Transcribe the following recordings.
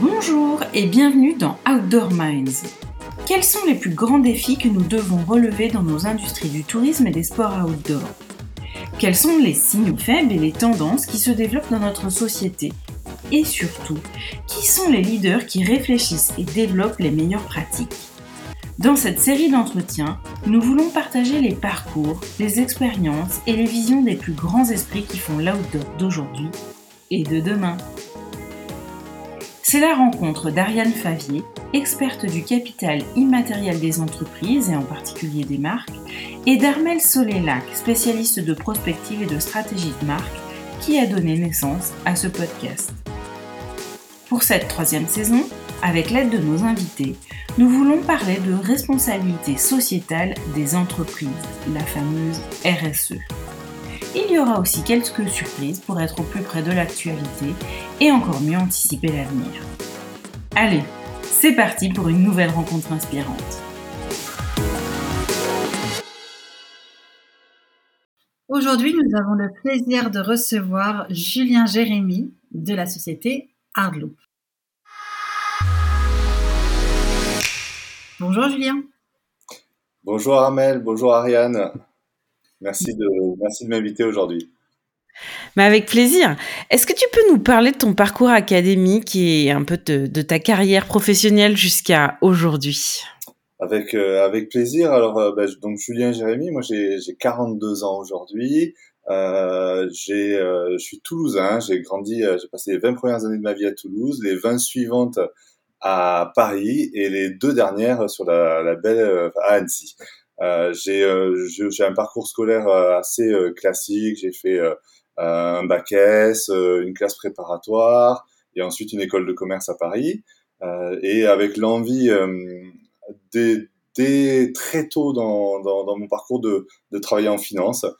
Bonjour et bienvenue dans Outdoor Minds. Quels sont les plus grands défis que nous devons relever dans nos industries du tourisme et des sports outdoor? Quels sont les signaux faibles et les tendances qui se développent dans notre société? Et surtout, qui sont les leaders qui réfléchissent et développent les meilleures pratiques? Dans cette série d'entretiens, nous voulons partager les parcours, les expériences et les visions des plus grands esprits qui font l'outdoor d'aujourd'hui et de demain. C'est la rencontre d'Ariane Favier, experte du capital immatériel des entreprises et en particulier des marques, et d'Armel Solélac, spécialiste de prospective et de stratégie de marque, qui a donné naissance à ce podcast. Pour cette troisième saison, avec l'aide de nos invités, nous voulons parler de responsabilité sociétale des entreprises, la fameuse RSE. Il y aura aussi quelques surprises pour être au plus près de l'actualité et encore mieux anticiper l'avenir. Allez, c'est parti pour une nouvelle rencontre inspirante. Aujourd'hui, nous avons le plaisir de recevoir Julien Jérémy de la société Hardloop. Bonjour Julien. Bonjour Amel, bonjour Ariane. Merci de, merci de m'inviter aujourd'hui. Mais avec plaisir. Est-ce que tu peux nous parler de ton parcours académique et un peu de, ta carrière professionnelle jusqu'à aujourd'hui? Avec, euh, avec plaisir. Alors, euh, bah, donc Julien Jérémy, moi j'ai 42 ans aujourd'hui. Euh, j'ai, euh, je suis toulousain. J'ai grandi, j'ai passé les 20 premières années de ma vie à Toulouse, les 20 suivantes à Paris et les deux dernières sur la, la belle à Annecy. Euh, j'ai j'ai un parcours scolaire assez classique. J'ai fait un bac S, euh, une classe préparatoire et ensuite une école de commerce à Paris. Euh, et avec l'envie euh, dès, dès, très tôt dans, dans, dans mon parcours de, de, travailler en finance, euh,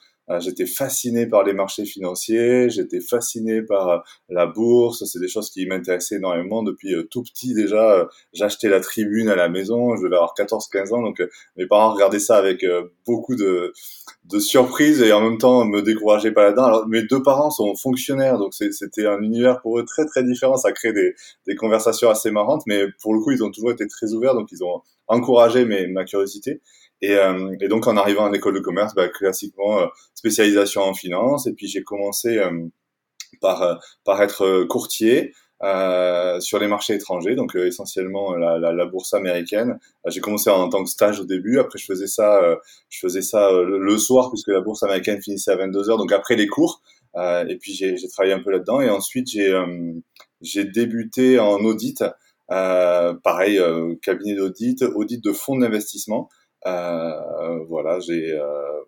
j'étais fasciné par les marchés financiers, j'étais fasciné par euh, la bourse, c'est des choses qui m'intéressaient énormément depuis euh, tout petit déjà. J'achetais la tribune à la maison, je devais avoir 14-15 ans, donc mes parents regardaient ça avec beaucoup de, de surprise et en même temps me décourageaient pas là-dedans. Alors mes deux parents sont fonctionnaires, donc c'était un univers pour eux très très différent. Ça crée des, des conversations assez marrantes, mais pour le coup ils ont toujours été très ouverts, donc ils ont encouragé ma curiosité. Et, euh, et, donc en arrivant en école de commerce, bah, classiquement euh, spécialisation en finance. Et puis j'ai commencé euh, par par être courtier. Euh, sur les marchés étrangers, donc essentiellement la, la, la, bourse américaine. J'ai commencé en tant que stage au début, après je faisais ça, je faisais ça le, soir puisque la bourse américaine finissait à 22 heures, donc après les cours. et puis j'ai travaillé un peu là-dedans et ensuite j'ai j'ai débuté en audit, pareil cabinet d'audit, audit de fonds d'investissement. Euh, voilà, j'ai euh,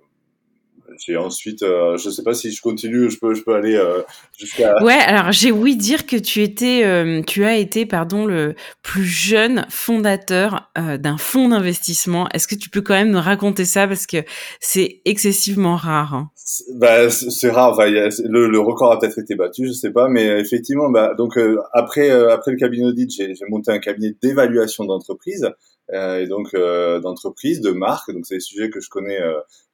j'ai ensuite, euh, je sais pas si je continue, je peux, je peux aller euh, jusqu'à. Ouais, alors j'ai ouï dire que tu étais, euh, tu as été, pardon, le plus jeune fondateur d'un fonds d'investissement. Est-ce que tu peux quand même nous raconter ça? Parce que c'est excessivement rare. Hein. Bah, c'est rare. Enfin, le, le, record a peut-être été battu, je sais pas, mais effectivement, bah, donc après, après le cabinet audit, j'ai monté un cabinet d'évaluation d'entreprise. Et donc d'entreprise, de marque. Donc c'est des sujets que je connais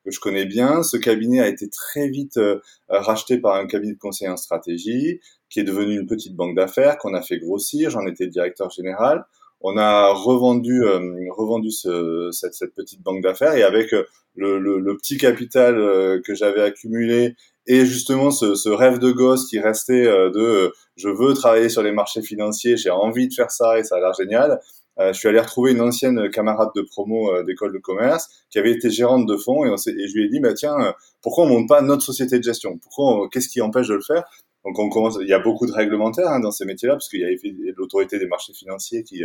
que je connais bien. Ce cabinet a été très vite euh, racheté par un cabinet de conseil en stratégie, qui est devenu une petite banque d'affaires qu'on a fait grossir. J'en étais directeur général. On a revendu, euh, revendu ce, cette, cette, petite banque d'affaires et avec euh, le, le, le, petit capital que j'avais accumulé et justement ce, ce, rêve de gosse qui restait de je veux travailler sur les marchés financiers, j'ai envie de faire ça et ça a l'air génial. Euh, je suis allé retrouver une ancienne camarade de promo euh, d'école de commerce qui avait été gérante de fonds et, on et je lui ai dit bah tiens euh, pourquoi on monte pas notre société de gestion? Pourquoi qu'est-ce qui empêche de le faire? Donc on commence il y a beaucoup de réglementaires hein, dans ces métiers-là parce qu'il y a l'autorité des marchés financiers qui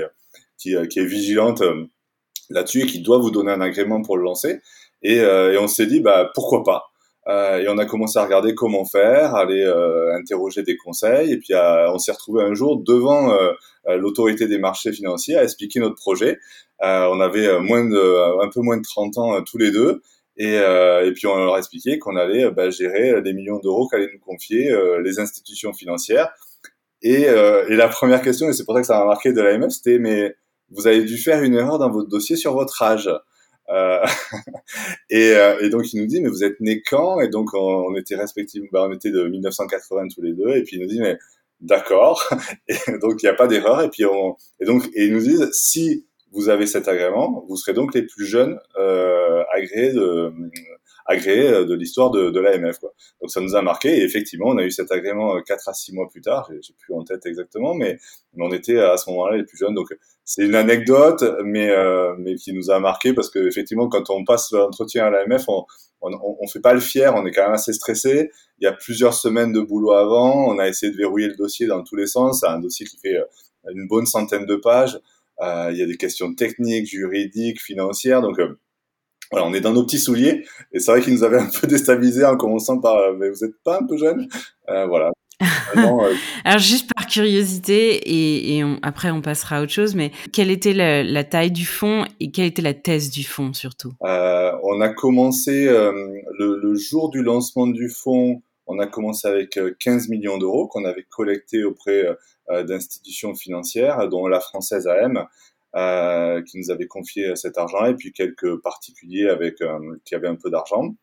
qui, qui est vigilante là-dessus et qui doit vous donner un agrément pour le lancer. Et, et on s'est dit bah pourquoi pas? euh, et on a commencé à regarder comment faire, aller euh, interroger des conseils. Et puis on s'est retrouvé un jour devant euh, l'autorité des marchés financiers à expliquer notre projet. on avait moins de, un peu moins de 30 ans tous les deux. Et, et, puis on leur a expliqué qu'on allait bah, gérer les millions d'euros qu'allaient nous confier les institutions financières. Et, et, la première question, et c'est pour ça que ça m'a marqué de l'AMF, c'était mais vous avez dû faire une erreur dans votre dossier sur votre âge. Euh, et, euh, et, donc il nous dit mais vous êtes né quand? Et donc on, était respectivement, bah, on était de 1980 tous les deux. Et puis il nous dit mais d'accord. Et donc il n'y a pas d'erreur. Et puis on, et donc et ils nous disent si vous avez cet agrément, vous serez donc les plus jeunes euh, agréés de agréés de l'histoire de, de l'AMF. Donc ça nous a marqué et effectivement on a eu cet agrément 4 euh, à 6 mois plus tard, j'ai plus en tête exactement, mais on était à ce moment-là les plus jeunes. Donc c'est une anecdote, mais, euh, mais qui nous a marqué parce que effectivement quand on passe l'entretien à l'AMF, on, on, on, fait pas le fier, on est quand même assez stressé. Il y a plusieurs semaines de boulot avant, on a essayé de verrouiller le dossier dans tous les sens. C'est un dossier qui fait une bonne centaine de pages. Euh, il y a des questions techniques, juridiques, financières. Donc euh, voilà, on est dans nos petits souliers. Et c'est vrai qu'ils nous avaient un peu déstabilisés en commençant par euh, mais vous êtes pas un peu jeune Voilà. Alors juste par curiosité et, et après on passera à autre chose, mais quelle était la, la, taille du fonds et quelle était la thèse du fonds surtout? Euh, On a commencé euh, le, le, jour du lancement du fonds, on a commencé avec 15 millions d'euros qu'on avait collectés auprès euh, d'institutions financières, dont la française AM, euh, qui nous avait confié cet argent, et puis quelques particuliers avec euh, qui avaient un peu d'argent,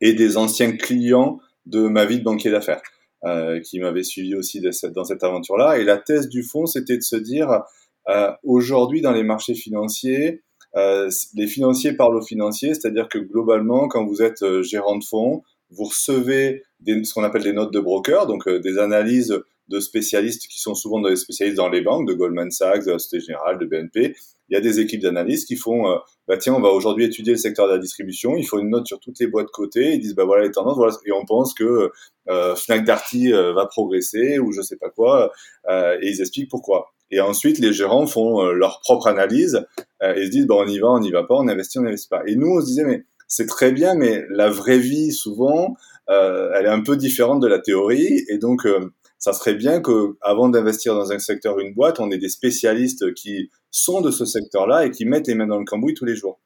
et des anciens clients de ma vie de banquier d'affaires. Euh, qui m'avaient suivi aussi de cette, dans cette aventure-là. Et la thèse du fond, c'était de se dire, euh, aujourd'hui dans les marchés financiers, euh, les financiers parlent aux financiers, c'est-à-dire que globalement, quand vous êtes gérant de fonds, vous recevez des, ce qu'on appelle des notes de broker, donc des analyses de spécialistes qui sont souvent des spécialistes dans les banques, de Goldman Sachs, de la Société Générale, de BNP. Il y a des équipes d'analystes qui font, euh, bah tiens, on va aujourd'hui étudier le secteur de la distribution. Il faut une note sur toutes les boîtes cotées. Ils disent, bah voilà les tendances, et on pense que euh, Fnac Darty euh, va progresser ou je sais pas quoi, euh, et ils expliquent pourquoi. Et ensuite, les gérants font leur propre analyse et se disent, bah on y va, on n'y va pas, on investit, on n'investit pas. Et nous, on se disait, mais c'est très bien, mais la vraie vie, souvent, elle est un peu différente de la théorie, et donc ça serait bien que, avant d'investir dans un secteur, une boîte, on ait des spécialistes qui sont de ce secteur-là et qui mettent les mains dans le cambouis tous les jours.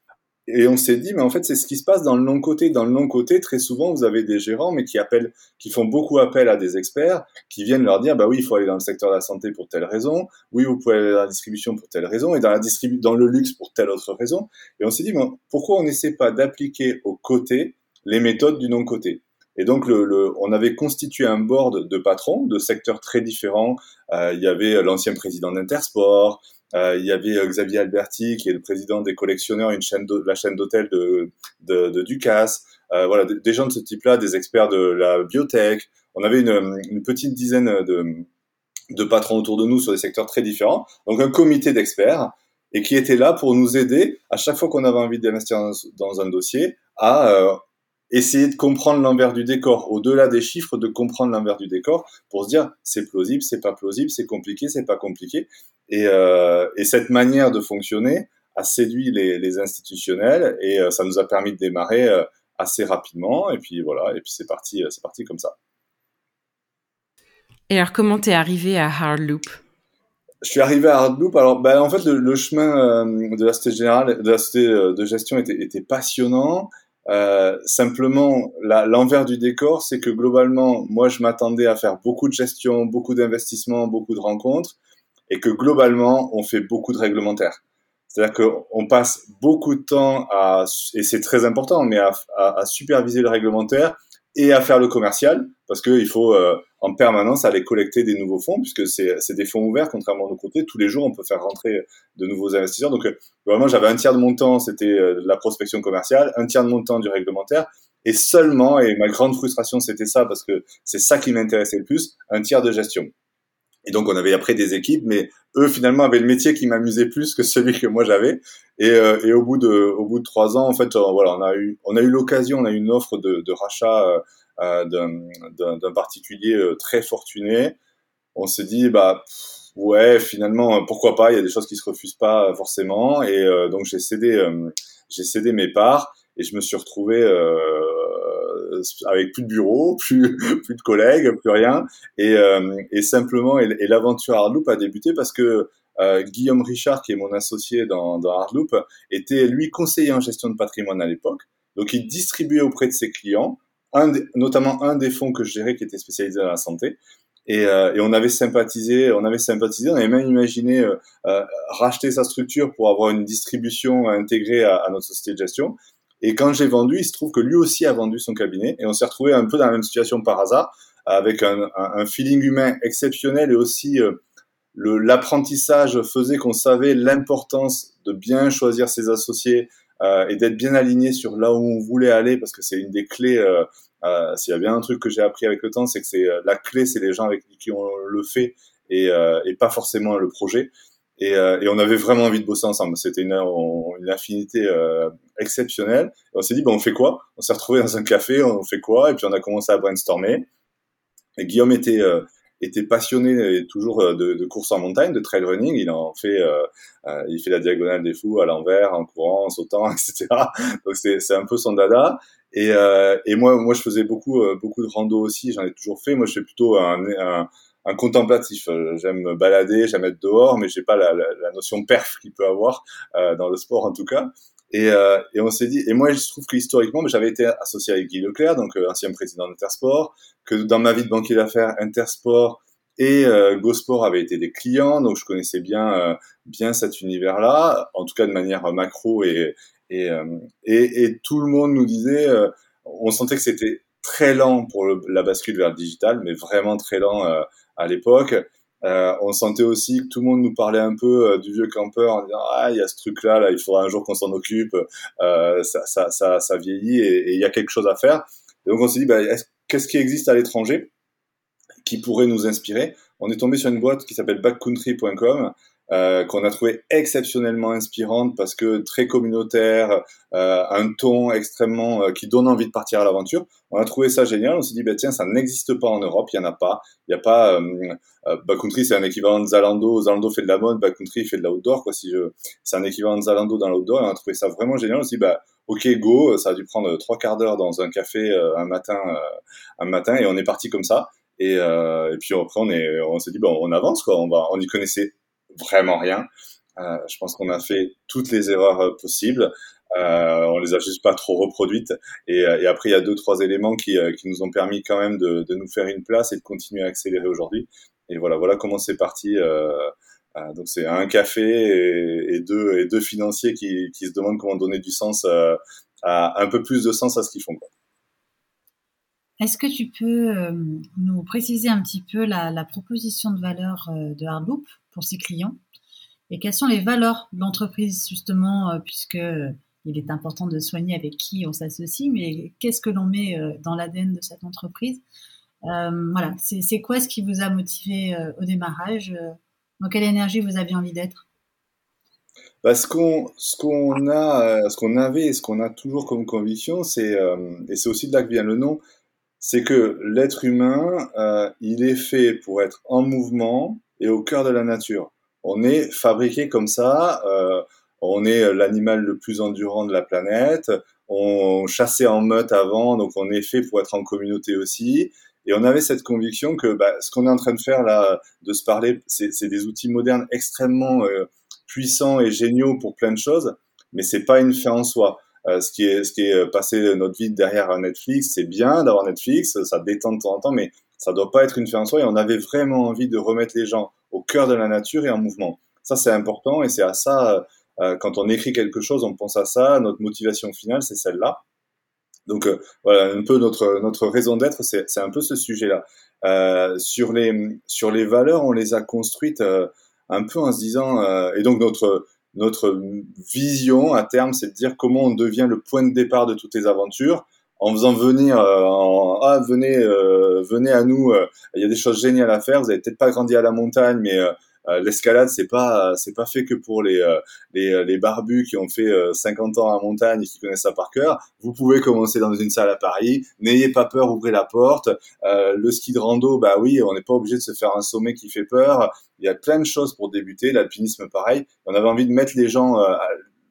Et on s'est dit, mais en fait, c'est ce qui se passe dans le non-côté. Dans le non-côté, très souvent, vous avez des gérants, mais qui appellent, qui font beaucoup appel à des experts, qui viennent leur dire, bah oui, il faut aller dans le secteur de la santé pour telle raison. Oui, vous pouvez aller dans la distribution pour telle raison et dans la distribu dans le luxe pour telle autre raison. Et on s'est dit, mais pourquoi on n'essaie pas d'appliquer au côté les méthodes du non-côté? Et donc, le, on avait constitué un board de patrons de secteurs très différents. Euh, il y avait l'ancien président d'Intersport, euh, il y avait euh, Xavier Alberti, qui est le président des collectionneurs, une chaîne de, la chaîne d'hôtels de, de, de, Ducasse. Euh, voilà, des, gens de ce type-là, des experts de la biotech. On avait une, une petite dizaine de, de patrons autour de nous sur des secteurs très différents. Donc, un comité d'experts et qui était là pour nous aider à chaque fois qu'on avait envie d'investir dans, dans, un dossier à euh, essayer de comprendre l'envers du décor, au-delà des chiffres, de comprendre l'envers du décor pour se dire c'est plausible, c'est pas plausible, c'est compliqué, c'est pas compliqué. Et, euh, et, cette manière de fonctionner a séduit les, les institutionnels et euh, ça nous a permis de démarrer euh, assez rapidement. Et puis voilà, et puis c'est parti, c'est parti comme ça. Et alors comment t'es arrivé à Hardloop? Je suis arrivé à Hardloop. Alors, ben, en fait, le, le chemin de la société générale, de la société de gestion était, était passionnant. Euh, simplement, l'envers du décor, c'est que globalement, moi, je m'attendais à faire beaucoup de gestion, beaucoup d'investissements, beaucoup de rencontres, et que globalement, on fait beaucoup de réglementaires. C'est-à-dire qu'on passe beaucoup de temps à, et c'est très important, mais à, à, à superviser le réglementaire, et à faire le commercial, parce qu'il faut euh, en permanence aller collecter des nouveaux fonds, puisque c'est des fonds ouverts, contrairement à nos côtés. Tous les jours, on peut faire rentrer de nouveaux investisseurs. Donc, euh, vraiment, j'avais un tiers de mon temps, c'était euh, la prospection commerciale, un tiers de mon temps du réglementaire, et seulement, et ma grande frustration, c'était ça, parce que c'est ça qui m'intéressait le plus, un tiers de gestion. Et donc, on avait après des équipes, mais eux, finalement, avaient le métier qui m'amusait plus que celui que moi j'avais. Et, euh, et, au bout de, au bout de trois ans, en fait, euh, voilà, on a eu, on a eu l'occasion, on a eu une offre de, de rachat euh, euh d'un particulier très fortuné. On s'est dit, bah, ouais, finalement, pourquoi pas Il y a des choses qui se refusent pas forcément. Et donc, j'ai cédé, j'ai cédé mes parts et je me suis retrouvé euh, avec plus de bureau, plus plus de collègues, plus rien, et, euh, simplement, et, l'aventure Hardloop a débuté parce que euh, Guillaume Richard, qui est mon associé dans, Hardloop, était lui conseiller en gestion de patrimoine à l'époque. Donc, il distribuait auprès de ses clients, notamment un des fonds que je gérais qui était spécialisé dans la santé. Et, on avait sympathisé, on avait sympathisé, on avait même imaginé racheter sa structure pour avoir une distribution intégrée à, notre société de gestion. Et quand j'ai vendu, il se trouve que lui aussi a vendu son cabinet et on s'est retrouvé un peu dans la même situation par hasard. avec un, un, feeling humain exceptionnel et aussi l'apprentissage faisait qu'on savait l'importance de bien choisir ses associés euh, et d'être bien aligné sur là où on voulait aller parce que c'est une des clés. Euh, euh, S'il y a bien un truc que j'ai appris avec le temps, c'est que c'est la clé, c'est les gens avec qui on le fait et, et pas forcément le projet. Et, et, on avait vraiment envie de bosser ensemble. C'était une, une affinité euh, exceptionnelle. Et on s'est dit, bon, on fait quoi? On s'est retrouvé dans un café, on fait quoi? Et puis on a commencé à brainstormer. Et Guillaume était était passionné toujours euh, de, de course en montagne, de trail running. Il en fait, euh, euh, il fait la diagonale des fous à l'envers, en courant, en sautant, etc. Donc c'est un peu son dada. Et, euh, et moi moi je faisais beaucoup beaucoup de rando aussi. J'en ai toujours fait. Moi je suis plutôt un, un, contemplatif. J'aime me balader, j'aime être dehors, mais j'ai pas la, notion perf qu'il peut avoir dans le sport en tout cas. Et, euh, et on s'est dit, et moi je trouve que historiquement, j'avais été associé avec Guy Leclerc, donc euh, ancien président d'Intersport, que dans ma vie de banquier d'affaires, Intersport et euh, GoSport avaient été des clients, donc je connaissais bien euh, bien cet univers-là, en tout cas de manière macro et et, et, et tout le monde nous disait, on sentait que c'était très lent pour la bascule vers le digital, mais vraiment très lent à l'époque. Euh, on sentait aussi que tout le monde nous parlait un peu euh, du vieux campeur en disant ah il y a ce truc là là il faudra un jour qu'on s'en occupe euh, ça, ça, ça, ça, vieillit et il y a quelque chose à faire. Donc on s'est dit bah, qu'est-ce qui existe à l'étranger qui pourrait nous inspirer? On est tombé sur une boîte qui s'appelle backcountry.com euh, qu'on a trouvé exceptionnellement inspirante parce que très communautaire, euh, un ton extrêmement euh, qui donne envie de partir à l'aventure. On a trouvé ça génial. On s'est dit, bah, tiens, ça n'existe pas en Europe, il y en a pas. Il y a pas. Euh, euh, backcountry, c'est un équivalent de Zalando. Zalando fait de la mode, backcountry fait de l'outdoor. Quoi, si je, c'est un équivalent de Zalando dans l'outdoor. On a trouvé ça vraiment génial. On s'est dit, bah, ok, go. Ça a dû prendre trois quarts d'heure dans un café un matin, un matin, et on est parti comme ça. Et, et puis après, on est, on s'est dit, bon, on avance quoi. On va, on y connaissait vraiment rien. Euh, je pense qu'on a fait toutes les erreurs euh, possibles. Euh, on les a juste pas trop reproduites. Et, et après, il y a deux, trois éléments qui, euh, qui nous ont permis quand même de, de, nous faire une place et de continuer à accélérer aujourd'hui. Et voilà, voilà comment c'est parti. Euh, euh, donc c'est un café et, deux, et deux financiers qui, qui se demandent comment donner du sens, à, un peu plus de sens à ce qu'ils font. Est-ce que tu peux nous préciser un petit peu la, la proposition de valeur de Hardloop? Pour ses clients. Et quelles sont les valeurs de l'entreprise justement euh, puisque euh, il est important de soigner avec qui on s'associe, mais qu'est-ce que l'on met euh, dans l'ADN de cette entreprise? Voilà, c'est quoi ce qui vous a motivé au démarrage? Dans quelle énergie vous aviez envie d'être? Bah, ce qu'on ce qu'on a ce qu'on avait et ce qu'on a toujours comme conviction c'est et c'est aussi de là que vient le nom c'est que l'être humain il est fait pour être en mouvement et au cœur de la nature. On est fabriqué comme ça, euh, on est l'animal le plus endurant de la planète, on chassait en meute avant, donc on est fait pour être en communauté aussi. Et on avait cette conviction que bah, ce qu'on est en train de faire là, de se parler, c'est des outils modernes extrêmement euh, puissants et géniaux pour plein de choses, mais c'est pas une fin en soi. Euh, ce qui est ce qui est passé notre vie derrière Netflix, c'est bien d'avoir Netflix, ça détend de temps en temps, mais ça doit pas être une fin en soi et on avait vraiment envie de remettre les gens au cœur de la nature et en mouvement. Ça, c'est important et c'est à ça, euh, euh, quand on écrit quelque chose, on pense à ça. Notre motivation finale, c'est celle-là. Donc euh, voilà, un peu notre notre raison d'être, c'est un peu ce sujet-là. Euh, sur les sur les valeurs, on les a construites un peu en se disant et donc notre notre vision à terme, c'est de dire comment on devient le point de départ de toutes les aventures en faisant venir euh, en, ah venez euh, venez à nous euh, il y a des choses géniales à faire. Vous avez peut-être pas grandi à la montagne mais l'escalade c'est pas c'est pas fait que pour les, les, les barbus qui ont fait 50 ans à montagne et qui connaissent ça par cœur. Vous pouvez commencer dans une salle à Paris. N'ayez pas peur ouvrez la porte. Le ski de rando bah oui on n'est pas obligé de se faire un sommet qui fait peur. Il y a plein de choses pour débuter. L'alpinisme pareil. On avait envie de mettre les gens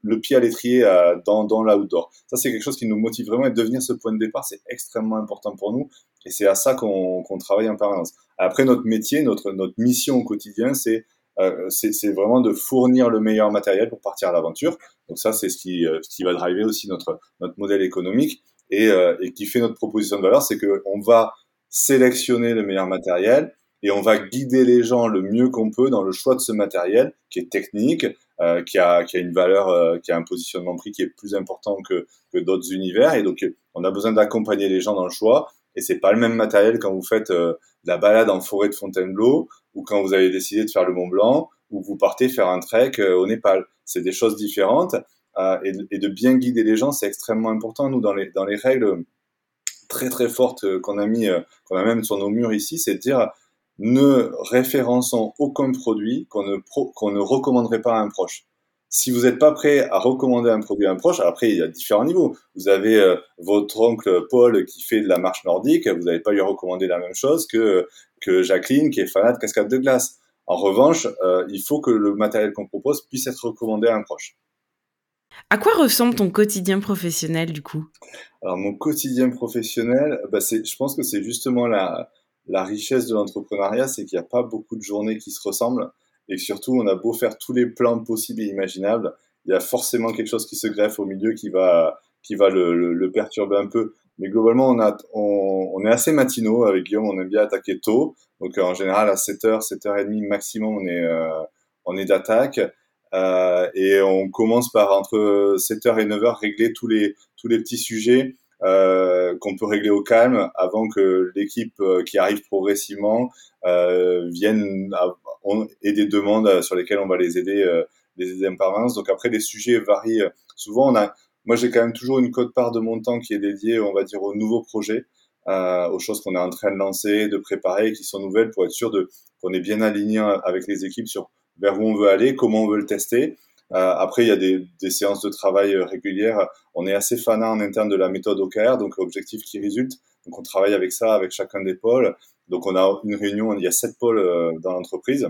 le pied à l'étrier euh, dans, dans l'outdoor. Ça, c'est quelque chose qui nous motive vraiment et devenir ce point de départ, c'est extrêmement important pour nous et c'est à ça qu'on travaille en permanence. Après, notre métier, notre, notre mission au quotidien, c'est euh, vraiment de fournir le meilleur matériel pour partir à l'aventure. Donc ça, c'est ce qui, euh, ce qui va driver aussi notre, notre modèle économique et, euh, et qui fait notre proposition de valeur, c'est qu'on va sélectionner le meilleur matériel et on va guider les gens le mieux qu'on peut dans le choix de ce matériel qui est technique, euh, qui, a, qui a une valeur, euh, qui a un positionnement prix qui est plus important que, que d'autres univers. Et donc, on a besoin d'accompagner les gens dans le choix Et c'est pas le même matériel quand vous faites la balade en forêt de Fontainebleau ou quand vous avez décidé de faire le Mont Blanc ou vous partez faire un trek au Népal. C'est des choses différentes. Et, et, de bien guider les gens, c'est extrêmement important. Nous, dans les, dans les règles très très fortes qu'on a mis, qu'on a même sur nos murs ici, c'est de dire ne référençons aucun produit qu'on ne, qu'on ne recommanderait pas à un proche. Si vous n'êtes pas prêt à recommander un produit à un proche, après il y a différents niveaux. Vous avez euh, votre oncle Paul qui fait de la marche nordique, vous n'allez pas lui recommander la même chose que, que Jacqueline qui est fanat de cascade de glace. En revanche, euh, il faut que le matériel qu'on propose puisse être recommandé à un proche. À quoi ressemble ton quotidien professionnel du coup? Alors mon quotidien professionnel, bah, je pense que c'est justement la, la richesse de l'entrepreneuriat, c'est qu'il n'y a pas beaucoup de journées qui se ressemblent. Et surtout, on a beau faire tous les plans possibles et imaginables, il y a forcément quelque chose qui se greffe au milieu qui va, qui va le, le, perturber un peu. Mais globalement, on, a, on, on, est assez matinaux avec Guillaume, on aime bien attaquer tôt. Donc en général, à 7h, 7h30 maximum, on est, euh, on est d'attaque. Euh, et on commence par entre 7h et 9h régler tous les, tous les petits sujets euh, qu'on peut régler au calme avant que l'équipe euh, qui arrive progressivement euh, vienne et des demandes sur lesquelles on va les aider, euh, les aider en permanence. Donc après, les sujets varient. Souvent, on a, moi, j'ai quand même toujours une cote-part de mon temps qui est dédiée, on va dire, aux nouveaux projets. Euh, aux choses qu'on est en train de lancer, de préparer, qui sont nouvelles, pour être sûr de qu'on est bien aligné avec les équipes sur vers où on veut aller, comment on veut le tester, euh, après, il y a des, des, séances de travail euh, régulières. On est assez fanat en interne de la méthode OKR, donc objectif qui résulte. Donc on travaille avec ça, avec chacun des pôles. Donc on a une réunion, il y a sept pôles euh, dans l'entreprise.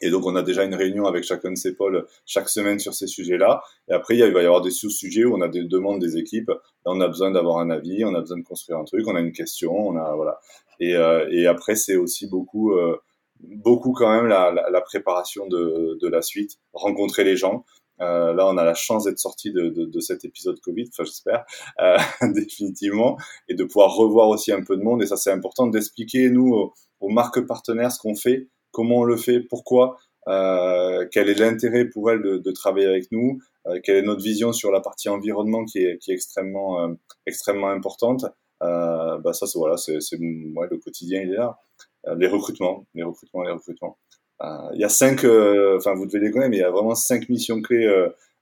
Et donc, on a déjà une réunion avec chacun de ces pôles chaque semaine sur ces sujets-là. Et après, il va y avoir des sous-sujets où on a des demandes des équipes. Là, on a besoin d'avoir un avis, on a besoin de construire un truc, on a une question, on a voilà. Et, euh, et après, c'est aussi beaucoup euh, beaucoup quand même la, la, préparation de, de, la suite, rencontrer les gens. Euh, là, on a la chance d'être sorti de, de, de, cet épisode Covid, enfin j'espère, euh, définitivement, et de pouvoir revoir aussi un peu de monde. Et ça, c'est important d'expliquer, nous, aux, marques partenaires, ce qu'on fait, comment on le fait, pourquoi, euh, quel est l'intérêt pour elles de, de, travailler avec nous, euh, quelle est notre vision sur la partie environnement qui est, qui est extrêmement, euh, extrêmement importante. Euh, bah ça, c'est voilà, c'est ouais, le quotidien, il est là. Euh, les recrutements, les recrutements, les recrutements. Euh, il y a cinq, euh, enfin vous devez les connaître, mais il y a vraiment cinq missions clés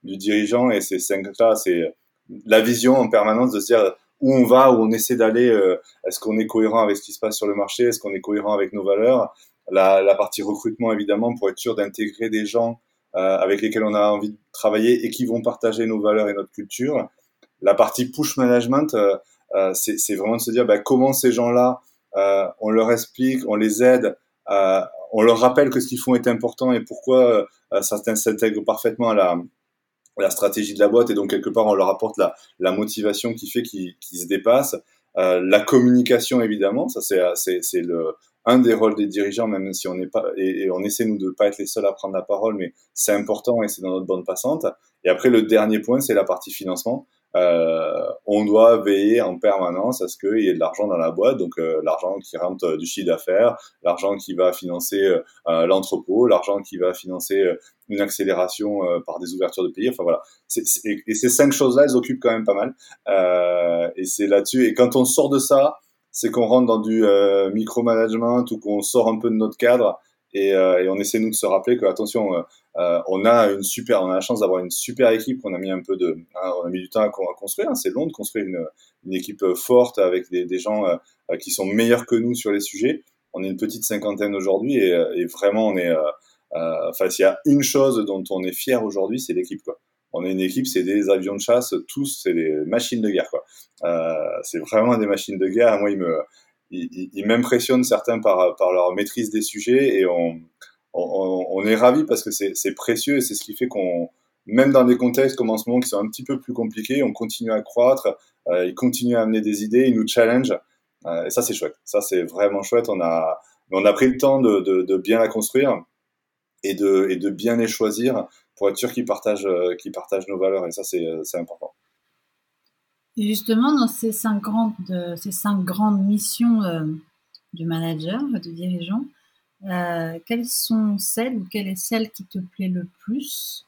du dirigeant et ces cinq-là, c'est la vision en permanence de se dire où on va, où on essaie d'aller, est-ce qu'on est cohérent avec ce qui se passe sur le marché, est-ce qu'on est cohérent avec nos valeurs. La, la, partie recrutement, évidemment, pour être sûr d'intégrer des gens euh, avec lesquels on a envie de travailler et qui vont partager nos valeurs et notre culture. La partie push management, euh, c'est vraiment de se dire bah, comment ces gens-là euh, on leur explique, on les aide, euh, on leur rappelle que ce qu'ils font est important et pourquoi euh, ça s'intègre parfaitement à la, la stratégie de la boîte et donc quelque part on leur apporte la, la motivation qui fait qu'ils se dépassent. Euh, la communication évidemment, ça c'est le un des rôles des dirigeants, même si on n'est pas et, et, on essaie nous de pas être les seuls à prendre la parole, mais c'est important et c'est dans notre bande passante. Et après le dernier point, c'est la partie financement euh, on doit veiller en permanence à ce qu'il y ait de l'argent dans la boîte, donc euh, l'argent qui rentre du chiffre d'affaires, l'argent qui va financer euh, l'entrepôt, l'argent qui va financer une accélération par des ouvertures de pays. Enfin voilà, et ces cinq choses-là, elles occupent quand même pas mal. et c'est là-dessus. Et quand on sort de ça, c'est qu'on rentre dans du micromanagement ou qu'on sort un peu de notre cadre. Et, et, on essaie nous de se rappeler que attention, euh, on a une super, on a la chance d'avoir une super équipe qu'on a mis un peu de, hein, on a mis du temps à, construire. Hein. C'est long de construire une, une, équipe forte avec des, des gens euh, qui sont meilleurs que nous sur les sujets. On est une petite cinquantaine aujourd'hui et, euh, et, vraiment on est, euh, enfin s'il y a une chose dont on est fier aujourd'hui, c'est l'équipe quoi. On est une équipe, c'est des avions de chasse, tous, c'est des machines de guerre quoi. c'est vraiment des machines de guerre. Moi, ils me, ils, ils m'impressionnent certains par, par leur maîtrise des sujets et on on, on est ravi parce que c'est précieux et c'est ce qui fait qu'on, même dans des contextes comme en ce moment qui sont un petit peu plus compliqués, on continue à croître, euh, ils continuent à amener des idées, ils nous challenge. Euh, et ça, c'est chouette. Ça, c'est vraiment chouette. On a, on a pris le temps de, de, de bien la construire et de, et de bien les choisir pour être sûr qu'ils partagent, euh, qu'ils partagent nos valeurs. Et ça, c'est important. Et justement, dans ces cinq grandes, ces cinq grandes missions euh, du manager, du dirigeant, euh, quelles sont celles ou quelle est celle qui te plaît le plus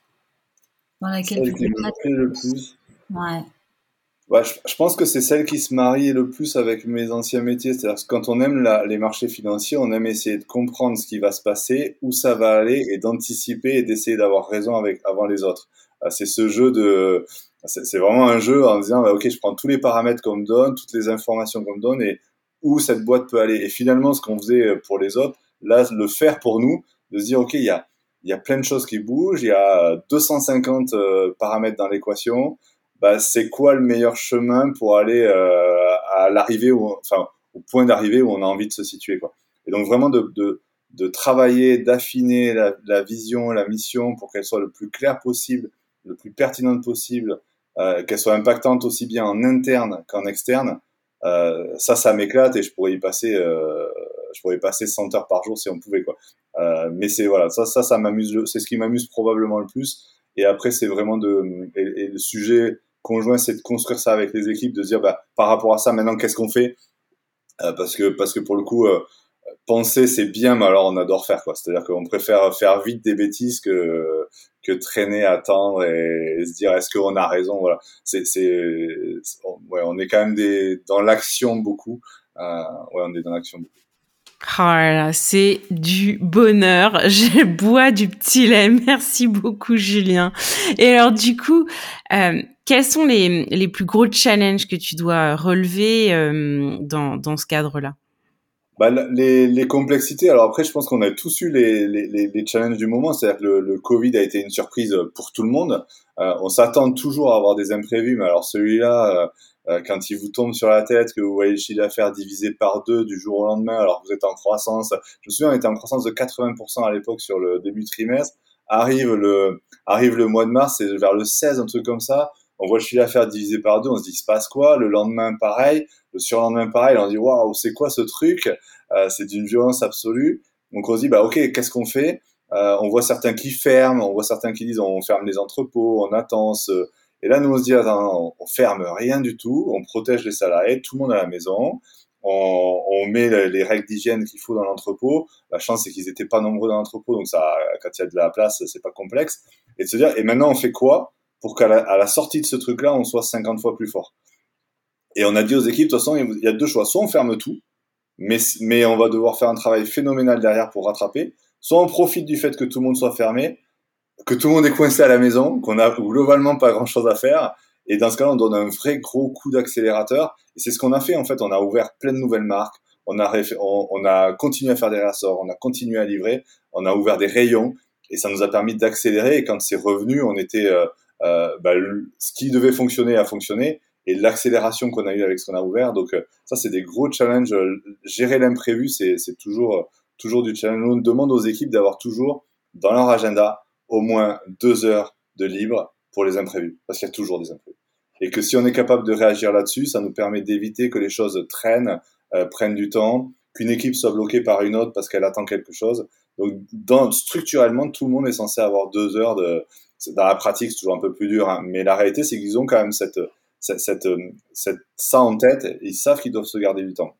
Dans laquelle celle tu qui me plaît le plus Ouais. bah, je, pense que c'est celle qui se marie le plus avec mes anciens métiers. C'est-à-dire que quand on aime les marchés financiers, on aime essayer de comprendre ce qui va se passer, où ça va aller, et d'anticiper et d'essayer d'avoir raison avec, avant les autres. Euh, c'est ce jeu de... C'est vraiment un jeu en disant, bah, ok, je prends tous les paramètres qu'on me donne, toutes les informations qu'on me donne, et où cette boîte peut aller. Et finalement, ce qu'on faisait pour les autres, là, le faire pour nous, de se dire, ok, il y a, y a plein de choses qui bougent, il y a 250 euh, paramètres dans l'équation, bah, c'est quoi le meilleur chemin pour aller euh, à l'arrivée, enfin au point d'arrivée où on a envie de se situer. Quoi. Et donc vraiment de, de, de travailler, d'affiner la, la, vision, la mission pour qu'elle soit le plus claire possible, le plus pertinente possible, euh, qu'elle soit impactante aussi bien en interne qu'en externe. Euh, ça, ça m'éclate et je pourrais y passer, euh, je pourrais y passer 100 heures par jour si on pouvait quoi. Euh, mais c'est voilà, ça, ça, ça m'amuse, c'est ce qui m'amuse probablement le plus. Et après, c'est vraiment de, et, le sujet conjoint, c'est de construire ça avec les équipes, de dire bah, par rapport à ça, maintenant, qu'est-ce qu'on fait? Euh, Parce que parce que pour le coup, euh, penser c'est bien, mais alors on adore faire quoi. C'est-à-dire qu'on préfère faire vite des bêtises que que traîner, attendre et, se dire est-ce qu'on a raison. Voilà, c'est ouais, on est quand même des dans l'action beaucoup. Euh, ouais, on est dans l'action beaucoup. Oh c'est du bonheur. Je bois du petit lait. Merci beaucoup, Julien. Et alors, du coup, euh, quels sont les, les, plus gros challenges que tu dois relever euh, dans, dans ce cadre-là? Bah, les, les, complexités, alors après, je pense qu'on a tous eu les, les, les challenges du moment. C'est-à-dire que le, le, Covid a été une surprise pour tout le monde. Euh, on s'attend toujours à avoir des imprévus, mais alors celui-là, euh, quand il vous tombe sur la tête, que vous voyez le chiffre d'affaires divisé par deux du jour au lendemain, alors que vous êtes en croissance. Je me souviens, on était en croissance de 80% à l'époque sur le début trimestre. Arrive le, arrive le mois de mars, c'est vers le 16, un truc comme ça. On voit le chiffre d'affaires divisé par deux, on se dit, il se passe quoi? Le lendemain, pareil. Le surlendemain, pareil. On dit, waouh, c'est quoi ce truc? Euh, c'est d'une violence absolue. Donc on se dit, bah, ok, qu'est-ce qu'on fait? Euh, on voit certains qui ferment, on voit certains qui disent, on ferme les entrepôts, on attend, ce, et là, nous, on se dit, attends, on, ferme rien du tout, on protège les salariés, tout le monde à la maison, on, met les, règles d'hygiène qu'il faut dans l'entrepôt. La chance, c'est qu'ils n'étaient pas nombreux dans l'entrepôt, donc ça, quand il y a de la place, c'est pas complexe. Et de se dire, et maintenant, on fait quoi pour qu'à la sortie de ce truc-là, on soit 50 fois plus fort? Et on a dit aux équipes, de toute façon, il y a deux choix. Soit on ferme tout, mais, mais on va devoir faire un travail phénoménal derrière pour rattraper. Soit on profite du fait que tout le monde soit fermé, que tout le monde est coincé à la maison, qu'on a globalement pas grand chose à faire. Et dans ce cas-là, on donne un vrai gros coup d'accélérateur. Et c'est ce qu'on a fait, en fait. On a ouvert plein de nouvelles marques. On a, on, a continué à faire des rassorts. On a continué à livrer. On a ouvert des rayons. Et ça nous a permis d'accélérer. Et quand c'est revenu, on était, euh, euh, bah, ce qui devait fonctionner a fonctionné. Et l'accélération qu'on a eu avec ce qu'on a ouvert. Donc, euh, ça, c'est des gros challenges. Gérer l'imprévu, c'est toujours, toujours du challenge. On demande aux équipes d'avoir toujours dans leur agenda au moins deux heures de libre pour les imprévus, parce qu'il y a toujours des imprévus. Et que si on est capable de réagir là-dessus, ça nous permet d'éviter que les choses traînent, euh, prennent du temps, qu'une équipe soit bloquée par une autre parce qu'elle attend quelque chose. Donc, dans, structurellement, tout le monde est censé avoir deux heures de. Dans la pratique, c'est toujours un peu plus dur, hein, mais la réalité, c'est qu'ils ont quand même cette, cette, cette, ça en tête. Ils savent qu'ils doivent se garder du temps.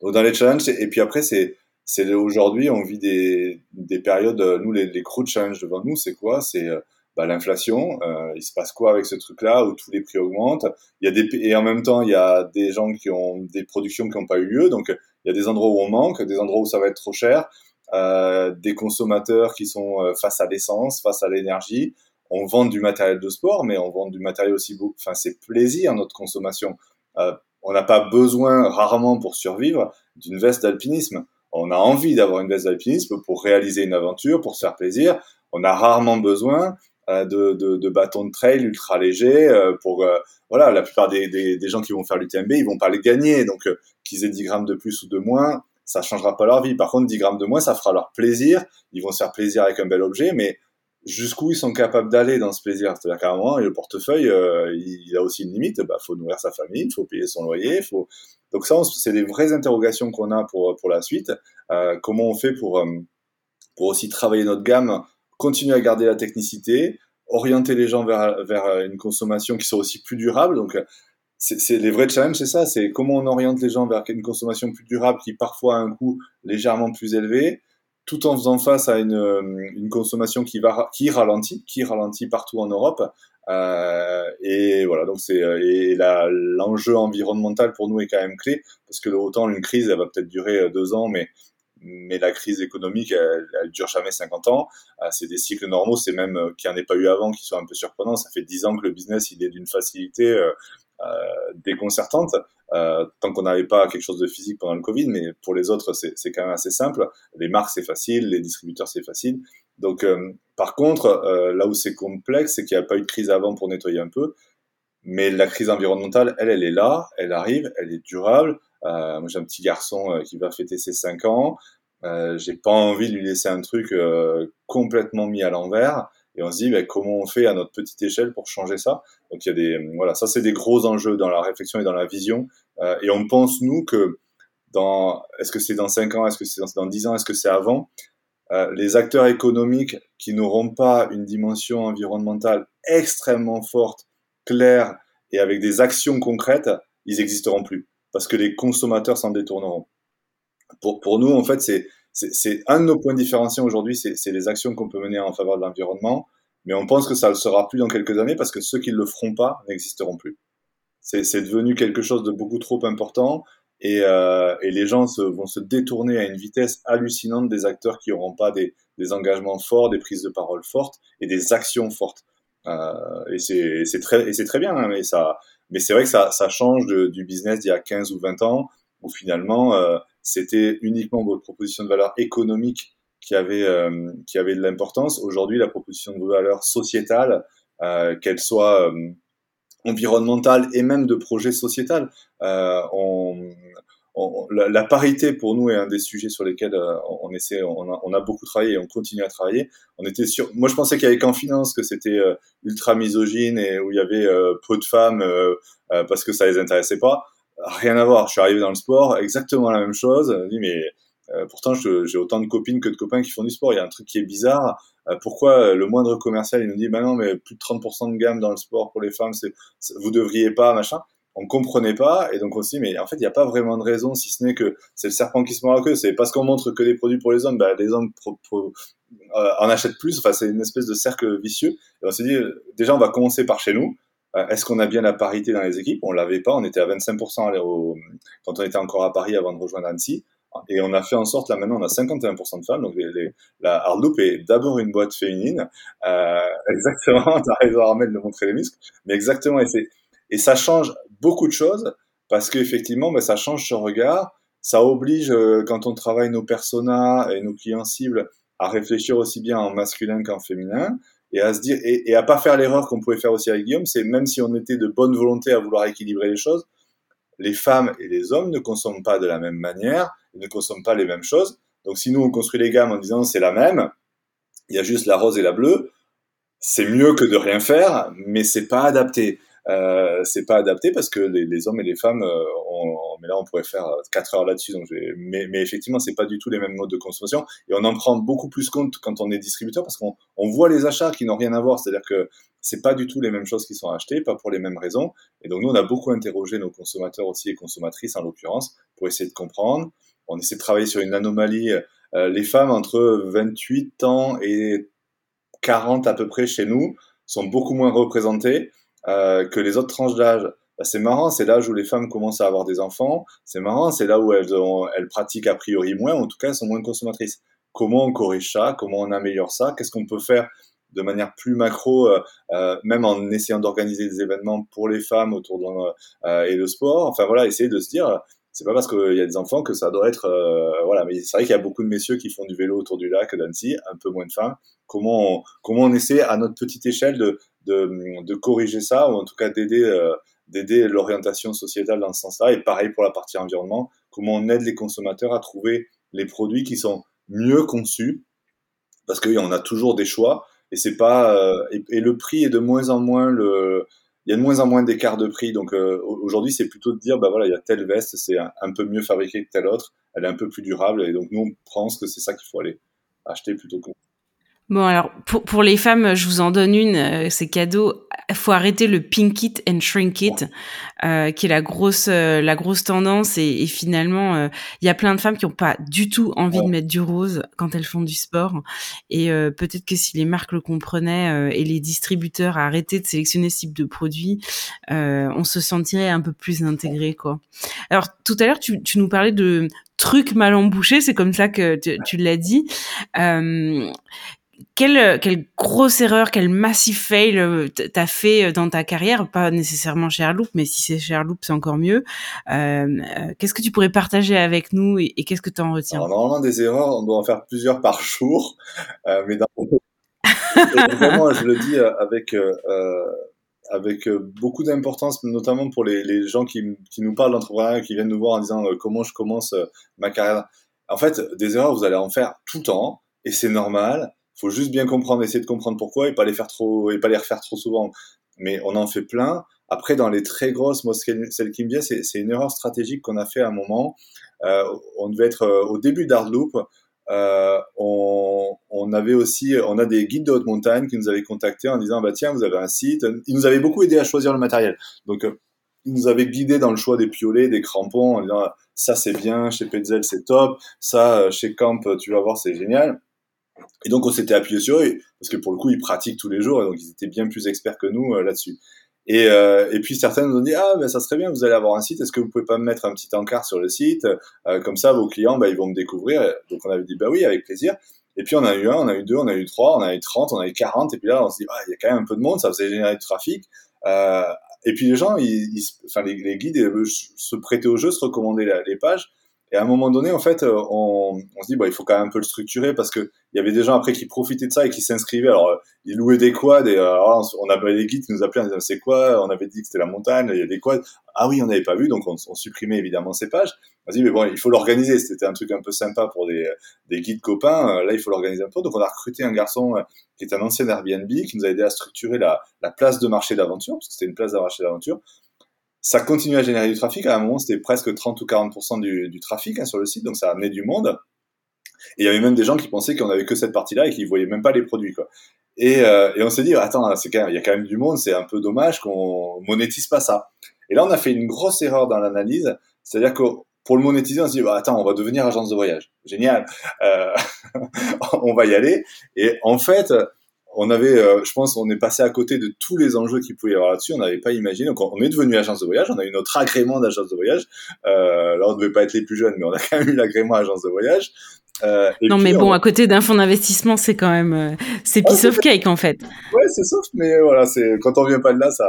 Donc, dans les challenges, et puis après, c'est aujourd'hui, on vit des, des périodes, euh, nous, les, les gros challenges devant nous, c'est quoi? C'est euh, bah, l'inflation. Euh, il se passe quoi avec ce truc-là où tous les prix augmentent? Il y a des, Et en même temps, il y a des gens qui ont des productions qui n'ont pas eu lieu. Donc, il y a des endroits où on manque, des endroits où ça va être trop cher, euh, des consommateurs qui sont euh, face à l'essence, face à l'énergie. On vend du matériel de sport, mais on vend du matériel aussi beau. Enfin, c'est plaisir, notre consommation. Euh, on n'a pas besoin, rarement pour survivre, d'une veste d'alpinisme on a envie d'avoir une veste d'alpinisme pour réaliser une aventure, pour se faire plaisir. On a rarement besoin euh, de, de, bâtons de trail ultra légers euh, pour euh, voilà la plupart des, des, gens qui vont faire l'UTMB ils vont pas les gagner donc qu'ils aient 10 grammes de plus ou de moins ça changera pas leur vie par contre 10 grammes de moins ça fera leur plaisir ils vont se faire plaisir avec un bel objet mais jusqu'où ils sont capables d'aller dans ce plaisir. C'est-à-dire qu'à un moment, le portefeuille, euh, il, a aussi une limite. Bah, faut nourrir sa famille, il faut payer son loyer, faut. Donc ça, c'est des vraies interrogations qu'on a pour pour la suite. Euh, comment on fait pour euh, pour aussi travailler notre gamme, continuer à garder la technicité, orienter les gens vers vers une consommation qui soit aussi plus durable. Donc c'est les vrais challenges, c'est ça. C'est comment on oriente les gens vers une consommation plus durable qui parfois a un coût légèrement plus élevé tout en faisant face à une, une consommation qui va qui ralentit, qui ralentit partout en Europe. Euh, et voilà, donc c'est et l'enjeu environnemental pour nous est quand même clé parce que autant une crise, elle va peut-être durer deux ans, mais mais la crise économique, elle, elle dure jamais 50 ans. Euh, c'est des cycles normaux, c'est même euh, qu'il n'y en ait pas eu avant, qui sont un peu surprenants. Ça fait 10 ans que le business, il est d'une facilité euh, déconcertante, tant qu'on n'avait pas quelque chose de physique pendant le Covid, mais pour les autres, c'est quand même assez simple. Les marques, c'est facile, les distributeurs, c'est facile. Donc, par contre, là où c'est complexe, c'est qu'il n'y a pas eu de crise avant pour nettoyer un peu. Mais la crise environnementale, elle, elle est là, elle arrive, elle est durable. Euh, moi, j'ai un petit garçon euh, qui va fêter ses 5 ans. Euh, j'ai pas envie de lui laisser un truc euh, complètement mis à l'envers. Et on se dit, ben, comment on fait à notre petite échelle pour changer ça? Donc il y a des, voilà, ça c'est des gros enjeux dans la réflexion et dans la vision. Euh, et on pense nous que dans, est-ce que c'est dans 5 ans, est-ce que c'est dans, dans 10 ans, est-ce que c'est avant? Euh, Les acteurs économiques qui n'auront pas une dimension environnementale extrêmement forte, claire et avec des actions concrètes, ils n'existeront plus parce que les consommateurs s'en détourneront. Pour, pour nous, en fait, c'est c'est un de nos points différenciants aujourd'hui, c'est les actions qu'on peut mener en faveur de l'environnement, mais on pense que ça ne le sera plus dans quelques années parce que ceux qui ne le feront pas n'existeront plus. C'est devenu quelque chose de beaucoup trop important et, euh, et les gens se, vont se détourner à une vitesse hallucinante des acteurs qui n'auront pas des, des, engagements forts, des prises de parole fortes et des actions fortes. Euh, et c'est très, très bien, hein, mais ça, mais c'est vrai que ça, ça change de, du business d'il y a 15 ou 20 ans, où finalement, euh, c'était uniquement votre proposition de valeur économique qui avait, euh, qui avait de l'importance. Aujourd'hui, la proposition de valeur sociétale, euh, qu'elle soit euh, environnementale et même de projet sociétal, euh, on, la, parité pour nous est un des sujets sur lesquels euh, on, essaie, on a, on a, beaucoup travaillé et on continue à travailler. On était sûr. Moi, je pensais qu'avec En Finance, que c'était euh, ultra misogyne et où il y avait peu de femmes parce que ça les intéressait pas. Rien à voir. Je suis arrivé dans le sport, exactement la même chose. Je dis mais pourtant j'ai autant de copines que de copains qui font du sport. Il y a un truc qui est bizarre. pourquoi le moindre commercial il nous dit bah non mais plus de 30% de gamme dans le sport pour les femmes, c'est vous devriez pas machin on comprenait pas et donc aussi mais en fait il n'y a pas vraiment de raison si ce n'est que c'est le serpent qui se mord la queue c'est parce qu'on montre que des produits pour les hommes bah, les hommes euh, en achètent plus enfin c'est une espèce de cercle vicieux et on s'est dit déjà on va commencer par chez nous euh, est-ce qu'on a bien la parité dans les équipes? On l'avait pas on était à 25% au, quand on était encore à Paris avant de rejoindre Annecy et on a fait en sorte, là maintenant, on a 51% de femmes. Donc les, la Hardloop est d'abord une boîte féminine. Euh, exactement, tu as raison Armel de montrer les muscles. Mais exactement, et, ça change beaucoup de choses parce qu'effectivement, bah, ça change ce regard. Ça oblige, euh, quand on travaille nos personas et nos clients cibles, à réfléchir aussi bien en masculin qu'en féminin et à se dire et, à pas faire l'erreur qu'on pouvait faire aussi avec Guillaume, c'est même si on était de bonne volonté à vouloir équilibrer les choses, les femmes et les hommes ne consomment pas de la même manière, ne consomment pas les mêmes choses. Donc si nous on construit les gammes en disant c'est la même, il y a juste la rose et la bleue, c'est mieux que de rien faire, mais c'est pas adapté euh, c'est pas adapté parce que les, les, hommes et les femmes, euh, on, mais là on pourrait faire 4 heures là-dessus. Donc mais, mais effectivement, c'est pas du tout les mêmes modes de consommation et on en prend beaucoup plus compte quand on est distributeur parce qu'on on voit les achats qui n'ont rien à voir. C'est-à-dire que c'est pas du tout les mêmes choses qui sont achetées, pas pour les mêmes raisons. Et donc nous, on a beaucoup interrogé nos consommateurs aussi et consommatrices en l'occurrence pour essayer de comprendre. On essaie de travailler sur une anomalie. Euh, les femmes entre 28 ans et 40 à peu près chez nous sont beaucoup moins représentées. Euh, que les autres tranches d'âge. Bah, c'est marrant, c'est l'âge où les femmes commencent à avoir des enfants. C'est marrant, c'est là où elles, ont, elles pratiquent a priori moins, en tout cas elles sont moins consommatrices. Comment on corrige ça? Comment on améliore ça? Qu'est-ce qu'on peut faire de manière plus macro, euh, euh, même en essayant d'organiser des événements pour les femmes autour de euh, et le sport? Enfin voilà, essayer de se dire, c'est pas parce qu'il y a des enfants que ça doit être euh, voilà. Mais c'est vrai qu'il y a beaucoup de messieurs qui font du vélo autour du lac d'Annecy, un peu moins de femmes. Comment on, comment on essaie à notre petite échelle de de, de corriger ça ou en tout cas d'aider euh, d'aider l'orientation sociétale dans ce sens-là? Et pareil pour la partie environnement, comment on aide les consommateurs à trouver les produits qui sont mieux conçus, parce qu'on a toujours des choix et c'est pas euh, et, le prix est de moins en moins le il y a de moins en moins d'écart de prix. Donc euh, aujourd'hui, c'est plutôt de dire, bah voilà, il y a telle veste, c'est un, peu mieux fabriqué que telle autre, elle est un peu plus durable, et donc nous on pense que c'est ça qu'il faut aller acheter plutôt que Bon, alors, pour, pour les femmes, je vous en donne une, euh, c'est cadeau. Il faut arrêter le pink it and shrink it, euh, qui est la grosse, euh, la grosse tendance. Et, et finalement, euh, il y a plein de femmes qui n'ont pas du tout envie de mettre du rose quand elles font du sport. Et peut-être que si les marques le comprenaient et les distributeurs arrêtaient de sélectionner ce type de produits, on se sentirait un peu plus intégré, quoi. Alors, tout à l'heure, tu, tu nous parlais de trucs mal embouchés, c'est comme ça que tu, tu l'as dit. Euh, quelle, quelle grosse erreur, quel massif fail euh, t'as fait euh, dans ta carrière, pas nécessairement chez Airloop, mais si c'est chez Airloop, c'est encore mieux. Euh, qu'est-ce que tu pourrais partager avec nous et, qu'est-ce que tu en retiens Normalement, des erreurs, on doit en faire plusieurs par jour, mais dans... vraiment, je le dis avec avec beaucoup d'importance, notamment pour les, les gens qui, qui, nous parlent d'entrepreneuriat, qui viennent nous voir en disant comment je commence ma carrière. En fait, des erreurs, vous allez en faire tout le temps, et c'est normal faut juste bien comprendre, essayer de comprendre pourquoi et pas les faire trop et pas les refaire trop souvent. Mais on en fait plein. Après, dans les très grosses, moi, celle qui me vient, c'est une erreur stratégique qu'on a fait à un moment. Euh, on devait être euh, au début d'Hardloop. Euh, on, avait aussi, on a des guides de haute montagne qui nous avaient contactés en disant, bah tiens, vous avez un site. Ils nous avaient beaucoup aidé à choisir le matériel. Donc, euh, ils nous avaient guidés dans le choix des piolets, des crampons, en disant, ça c'est bien, chez Petzel c'est top, ça chez Camp, tu vas voir, c'est génial. Et donc on s'était appuyé sur eux, parce que pour le coup ils pratiquent tous les jours, et donc ils étaient bien plus experts que nous euh, là-dessus. Et, euh, et puis certains nous ont dit ah ben ça serait bien, vous allez avoir un site, est-ce que vous pouvez pas me mettre un petit encart sur le site, euh, comme ça vos clients ben, ils vont me découvrir? Donc on avait dit bah oui avec plaisir. Et puis on a eu un, on a eu deux, on a eu trois, on a eu 30, on a eu 40, et puis là on s'est dit ah il y a quand même un peu de monde, ça faisait générer du trafic. Et puis les gens, ils, enfin les, les, guides se prêtaient au jeu, se recommandaient les pages. Et à un moment donné, en fait, euh, on, on se dit, bah, il faut quand même un peu le structurer parce que il y avait des gens après qui profitaient de ça et qui s'inscrivaient. Alors, euh, ils louaient des quads et euh, on avait des guides qui nous appelaient en disant, c'est quoi? On avait dit que c'était la montagne, il y a des quads. Ah oui, on n'avait pas vu, donc on, on, supprimait évidemment ces pages. On se dit, mais bon, il faut l'organiser. C'était un truc un peu sympa pour des, des guides copains. Là, il faut l'organiser un peu. Donc, on a recruté un garçon qui est un ancien Airbnb qui nous a aidé à structurer la, la place de marché d'aventure, parce que c'était une place de marché d'aventure ça continue à générer du trafic. À un moment, c'était presque 30 ou 40% du, trafic hein, sur le site, donc ça amenait du monde. Et il y avait même des gens qui pensaient qu'on avait que cette partie-là et qui voyaient même pas les produits. Euh, et on s'est dit, attends, il y a quand même du monde, c'est un peu dommage qu'on monétise pas ça. Et là, on a fait une grosse erreur dans l'analyse, c'est-à-dire que pour le monétiser, on s'est dit, bah, attends, on va devenir agence de voyage. Génial. Euh, on va y aller. Et en fait, on avait, euh, je pense, on est passé à côté de tous les enjeux qu'il pouvait y avoir là-dessus. On n'avait pas imaginé. Donc, on est devenu agence de voyage. On a eu notre agrément d'agence de voyage. Euh, là, on ne devait pas être les plus jeunes, mais on a quand même eu l'agrément agence de voyage. Euh, non, mais bon, à côté d'un fonds d'investissement, c'est quand même, euh, c'est piece of cake en fait. Ouais, c'est soft, mais voilà, c'est quand on vient pas de là, ça,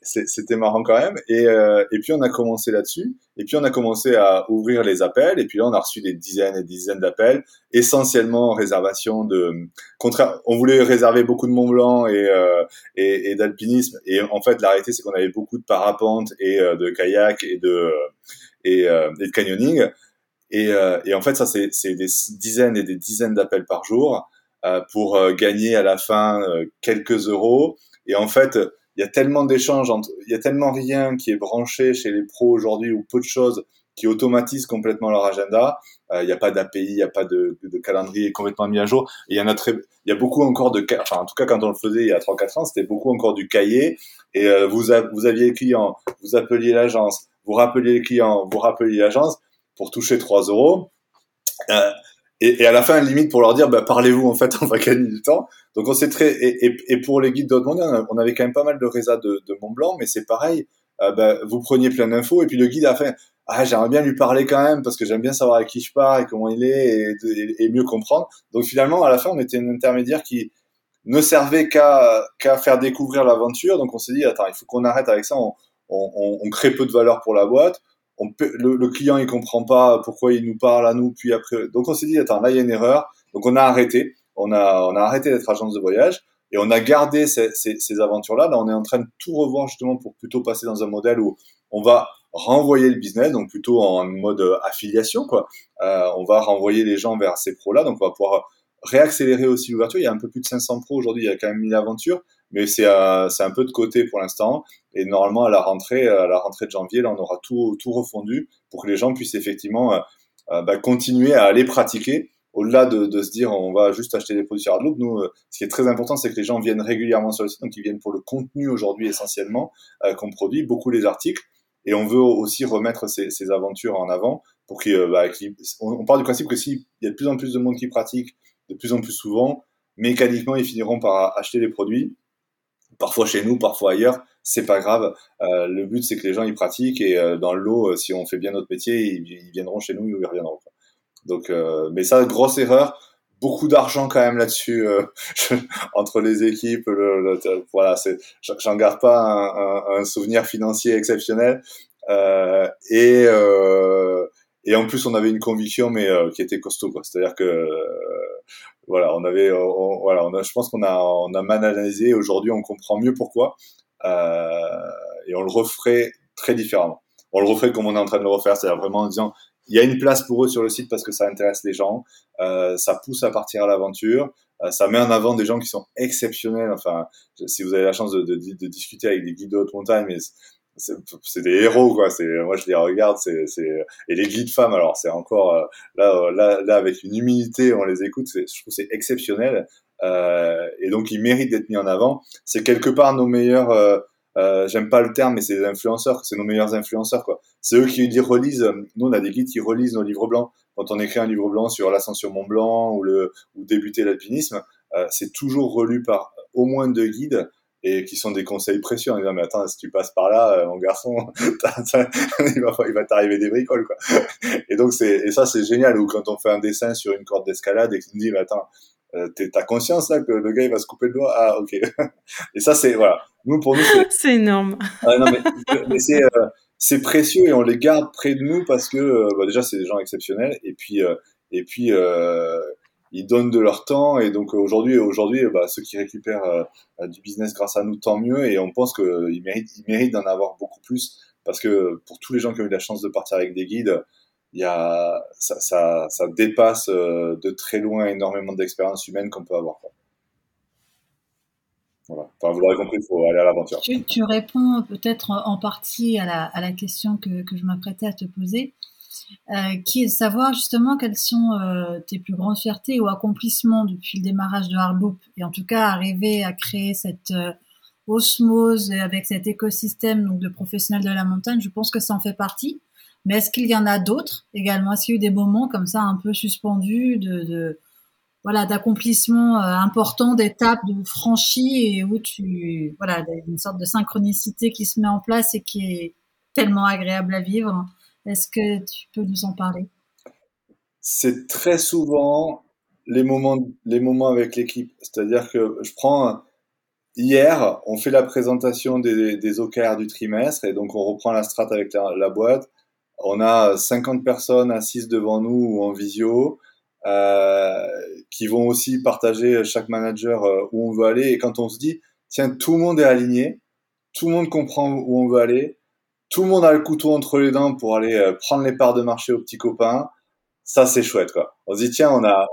c'était marrant quand même. Et, euh, et puis on a commencé là-dessus. Et puis on a commencé à ouvrir les appels. Et puis là, on a reçu des dizaines et des dizaines d'appels, essentiellement en réservation de. Contraire, on voulait réserver beaucoup de Mont Blanc et et, et d'alpinisme. Et en fait, la réalité, c'est qu'on avait beaucoup de parapente et de kayak et de et de canyoning. Et, euh, et en fait, ça, c'est des dizaines et des dizaines d'appels par jour euh, pour euh, gagner à la fin euh, quelques euros. Et en fait, il y a tellement d'échanges, il y a tellement rien qui est branché chez les pros aujourd'hui ou peu de choses qui automatisent complètement leur agenda. Il n'y a pas d'API, il n'y a pas de, calendrier complètement mis à jour. il y en a très, il y a beaucoup encore de, enfin en tout cas quand on le faisait il y a 3-4 ans, c'était beaucoup encore du cahier. Et vous, vous aviez le client, vous appeliez l'agence, vous rappeliez le client, vous rappeliez l'agence pour toucher 3 euros. Euh, et, et, à la fin, limite pour leur dire, bah, parlez-vous, en fait, on va gagner du temps. Donc, on s'est très, et, et, et, pour les guides d'autres on avait quand même pas mal de résas de, de Mont Blanc, mais c'est pareil. Euh, bah, vous preniez plein d'infos, et puis le guide a fait, ah, j'aimerais bien lui parler quand même, parce que j'aime bien savoir à qui je pars et comment il est, et, mieux comprendre. Donc, finalement, à la fin, on était un intermédiaire qui ne servait qu'à qu'à faire découvrir l'aventure. Donc, on s'est dit, attends, il faut qu'on arrête avec ça, on, on, on crée peu de valeur pour la boîte on le, client il comprend pas pourquoi il nous parle à nous puis après donc on s'est dit attends là il y a une erreur. Donc on a arrêté. On a on a arrêté d'être agence de voyage et on a gardé ces, ces, ces aventures là là on est en train de tout revoir justement pour plutôt passer dans un modèle où on va renvoyer le business donc plutôt en mode affiliation quoi. Euh, on va renvoyer les gens vers ces pros là donc on va pouvoir réaccélérer aussi l'ouverture. Il y a un peu plus de 500 pros aujourd'hui. Il y a quand même une aventure mais c'est euh, un peu de côté pour l'instant. Et normalement, à la rentrée, à la rentrée de janvier, là, on aura tout, tout refondu pour que les gens puissent effectivement euh, euh, bah, continuer à aller pratiquer. Au-delà de, de, se dire on va juste acheter des produits sur Hardloop, nous, euh, ce qui est très important, c'est que les gens viennent régulièrement sur le site, donc ils viennent pour le contenu aujourd'hui essentiellement euh, qu'on produit, beaucoup les articles, et on veut aussi remettre ces, ces aventures en avant pour qu'ils, euh, bah, on, part du principe que s'il y a de plus en plus de monde qui pratique, de plus en plus souvent, mécaniquement, ils finiront par acheter les produits, parfois chez nous, parfois ailleurs, c'est pas grave. Euh, le but, c'est que les gens ils pratiquent et euh, dans le lot, si on fait bien notre métier, ils, viendront chez nous ou ils reviendront. Donc, euh, mais ça, grosse erreur. Beaucoup d'argent quand même là-dessus euh, entre les équipes. Le, voilà, c'est, j'en garde pas un, un, un, souvenir financier exceptionnel. Euh, et euh, et en plus, on avait une conviction, mais euh, qui était costaud, quoi. C'est-à-dire que voilà, on avait, on, voilà, on a, je pense qu'on a, on a mal analysé. Aujourd'hui, on comprend mieux pourquoi, et on le referait très différemment. On le referait comme on est en train de le refaire, c'est-à-dire vraiment en disant, il y a une place pour eux sur le site parce que ça intéresse les gens, euh, ça pousse à partir à l'aventure, euh, ça met en avant des gens qui sont exceptionnels. Enfin, si vous avez la chance de, de, de discuter avec des guides de haute montagne, c'est des héros quoi. C'est moi je les regarde, c'est et les guides femmes alors c'est encore euh, là là là avec une humilité on les écoute, je trouve c'est exceptionnel euh, et donc ils méritent d'être mis en avant. C'est quelque part nos meilleurs euh, euh, j'aime pas le terme, mais c'est des influenceurs, c'est nos meilleurs influenceurs, quoi. C'est eux qui relisent, nous on a des guides qui relisent nos livres blancs. Quand on écrit un livre blanc sur l'ascension Mont Blanc ou le, ou débuter l'alpinisme, euh, c'est toujours relu par au moins deux guides et qui sont des conseils précieux en disant mais attends si tu passes par là euh, mon garçon il va il va t'arriver des bricoles quoi. Et donc c'est et ça c'est génial ou quand on fait un dessin sur une corde d'escalade et qu'on dit mais attends euh, t'as conscience là que le gars il va se couper le doigt? Ah ok. Et ça c'est voilà. Nous pour nous c'est énorme. Ah, non, mais, mais c'est euh, c'est précieux et on les garde près de nous parce que euh, bah, déjà c'est des gens exceptionnels. Et puis euh, et puis ils donnent de leur temps et donc aujourd'hui aujourd'hui bah, ceux qui récupèrent du business grâce à nous tant mieux et on pense qu'ils méritent ils méritent d'en avoir beaucoup plus parce que pour tous les gens qui ont eu la chance de partir avec des guides ça, dépasse euh, de très loin énormément d'expériences humaines qu'on peut avoir. Voilà. Enfin, vous l'aurez compris, il faut aller à l'aventure. Tu, réponds peut-être en partie à la, question que, que je m'apprêtais à te poser, euh, qui est de savoir justement quelles sont euh, tes plus grandes fiertés ou accomplissements depuis le démarrage de Hardloop, et en tout cas arriver à créer cette euh, osmose avec cet écosystème donc, de professionnels de la montagne, je pense que ça en fait partie. Mais est-ce qu'il y en a d'autres également? Est-ce qu'il y a eu des moments comme ça un peu suspendus de, de voilà d'accomplissement euh, important, d'étapes de franchis et où tu voilà une sorte de synchronicité qui se met en place et qui est tellement agréable à vivre? Est-ce que tu peux nous en parler? C'est très souvent les moments les moments avec l'équipe. C'est-à-dire que je prends hier, on fait la présentation des, des OKR du trimestre et donc on reprend la strat avec la, la boîte on a 50 personnes assises devant nous ou en visio euh, qui vont aussi partager chaque manager euh, où on veut aller. Et quand on se dit, tiens, tout le monde est aligné, tout le monde comprend où on veut aller, tout le monde a le couteau entre les dents pour aller euh, prendre les parts de marché aux petits copains, ça c'est chouette quoi. On se dit, tiens, on a,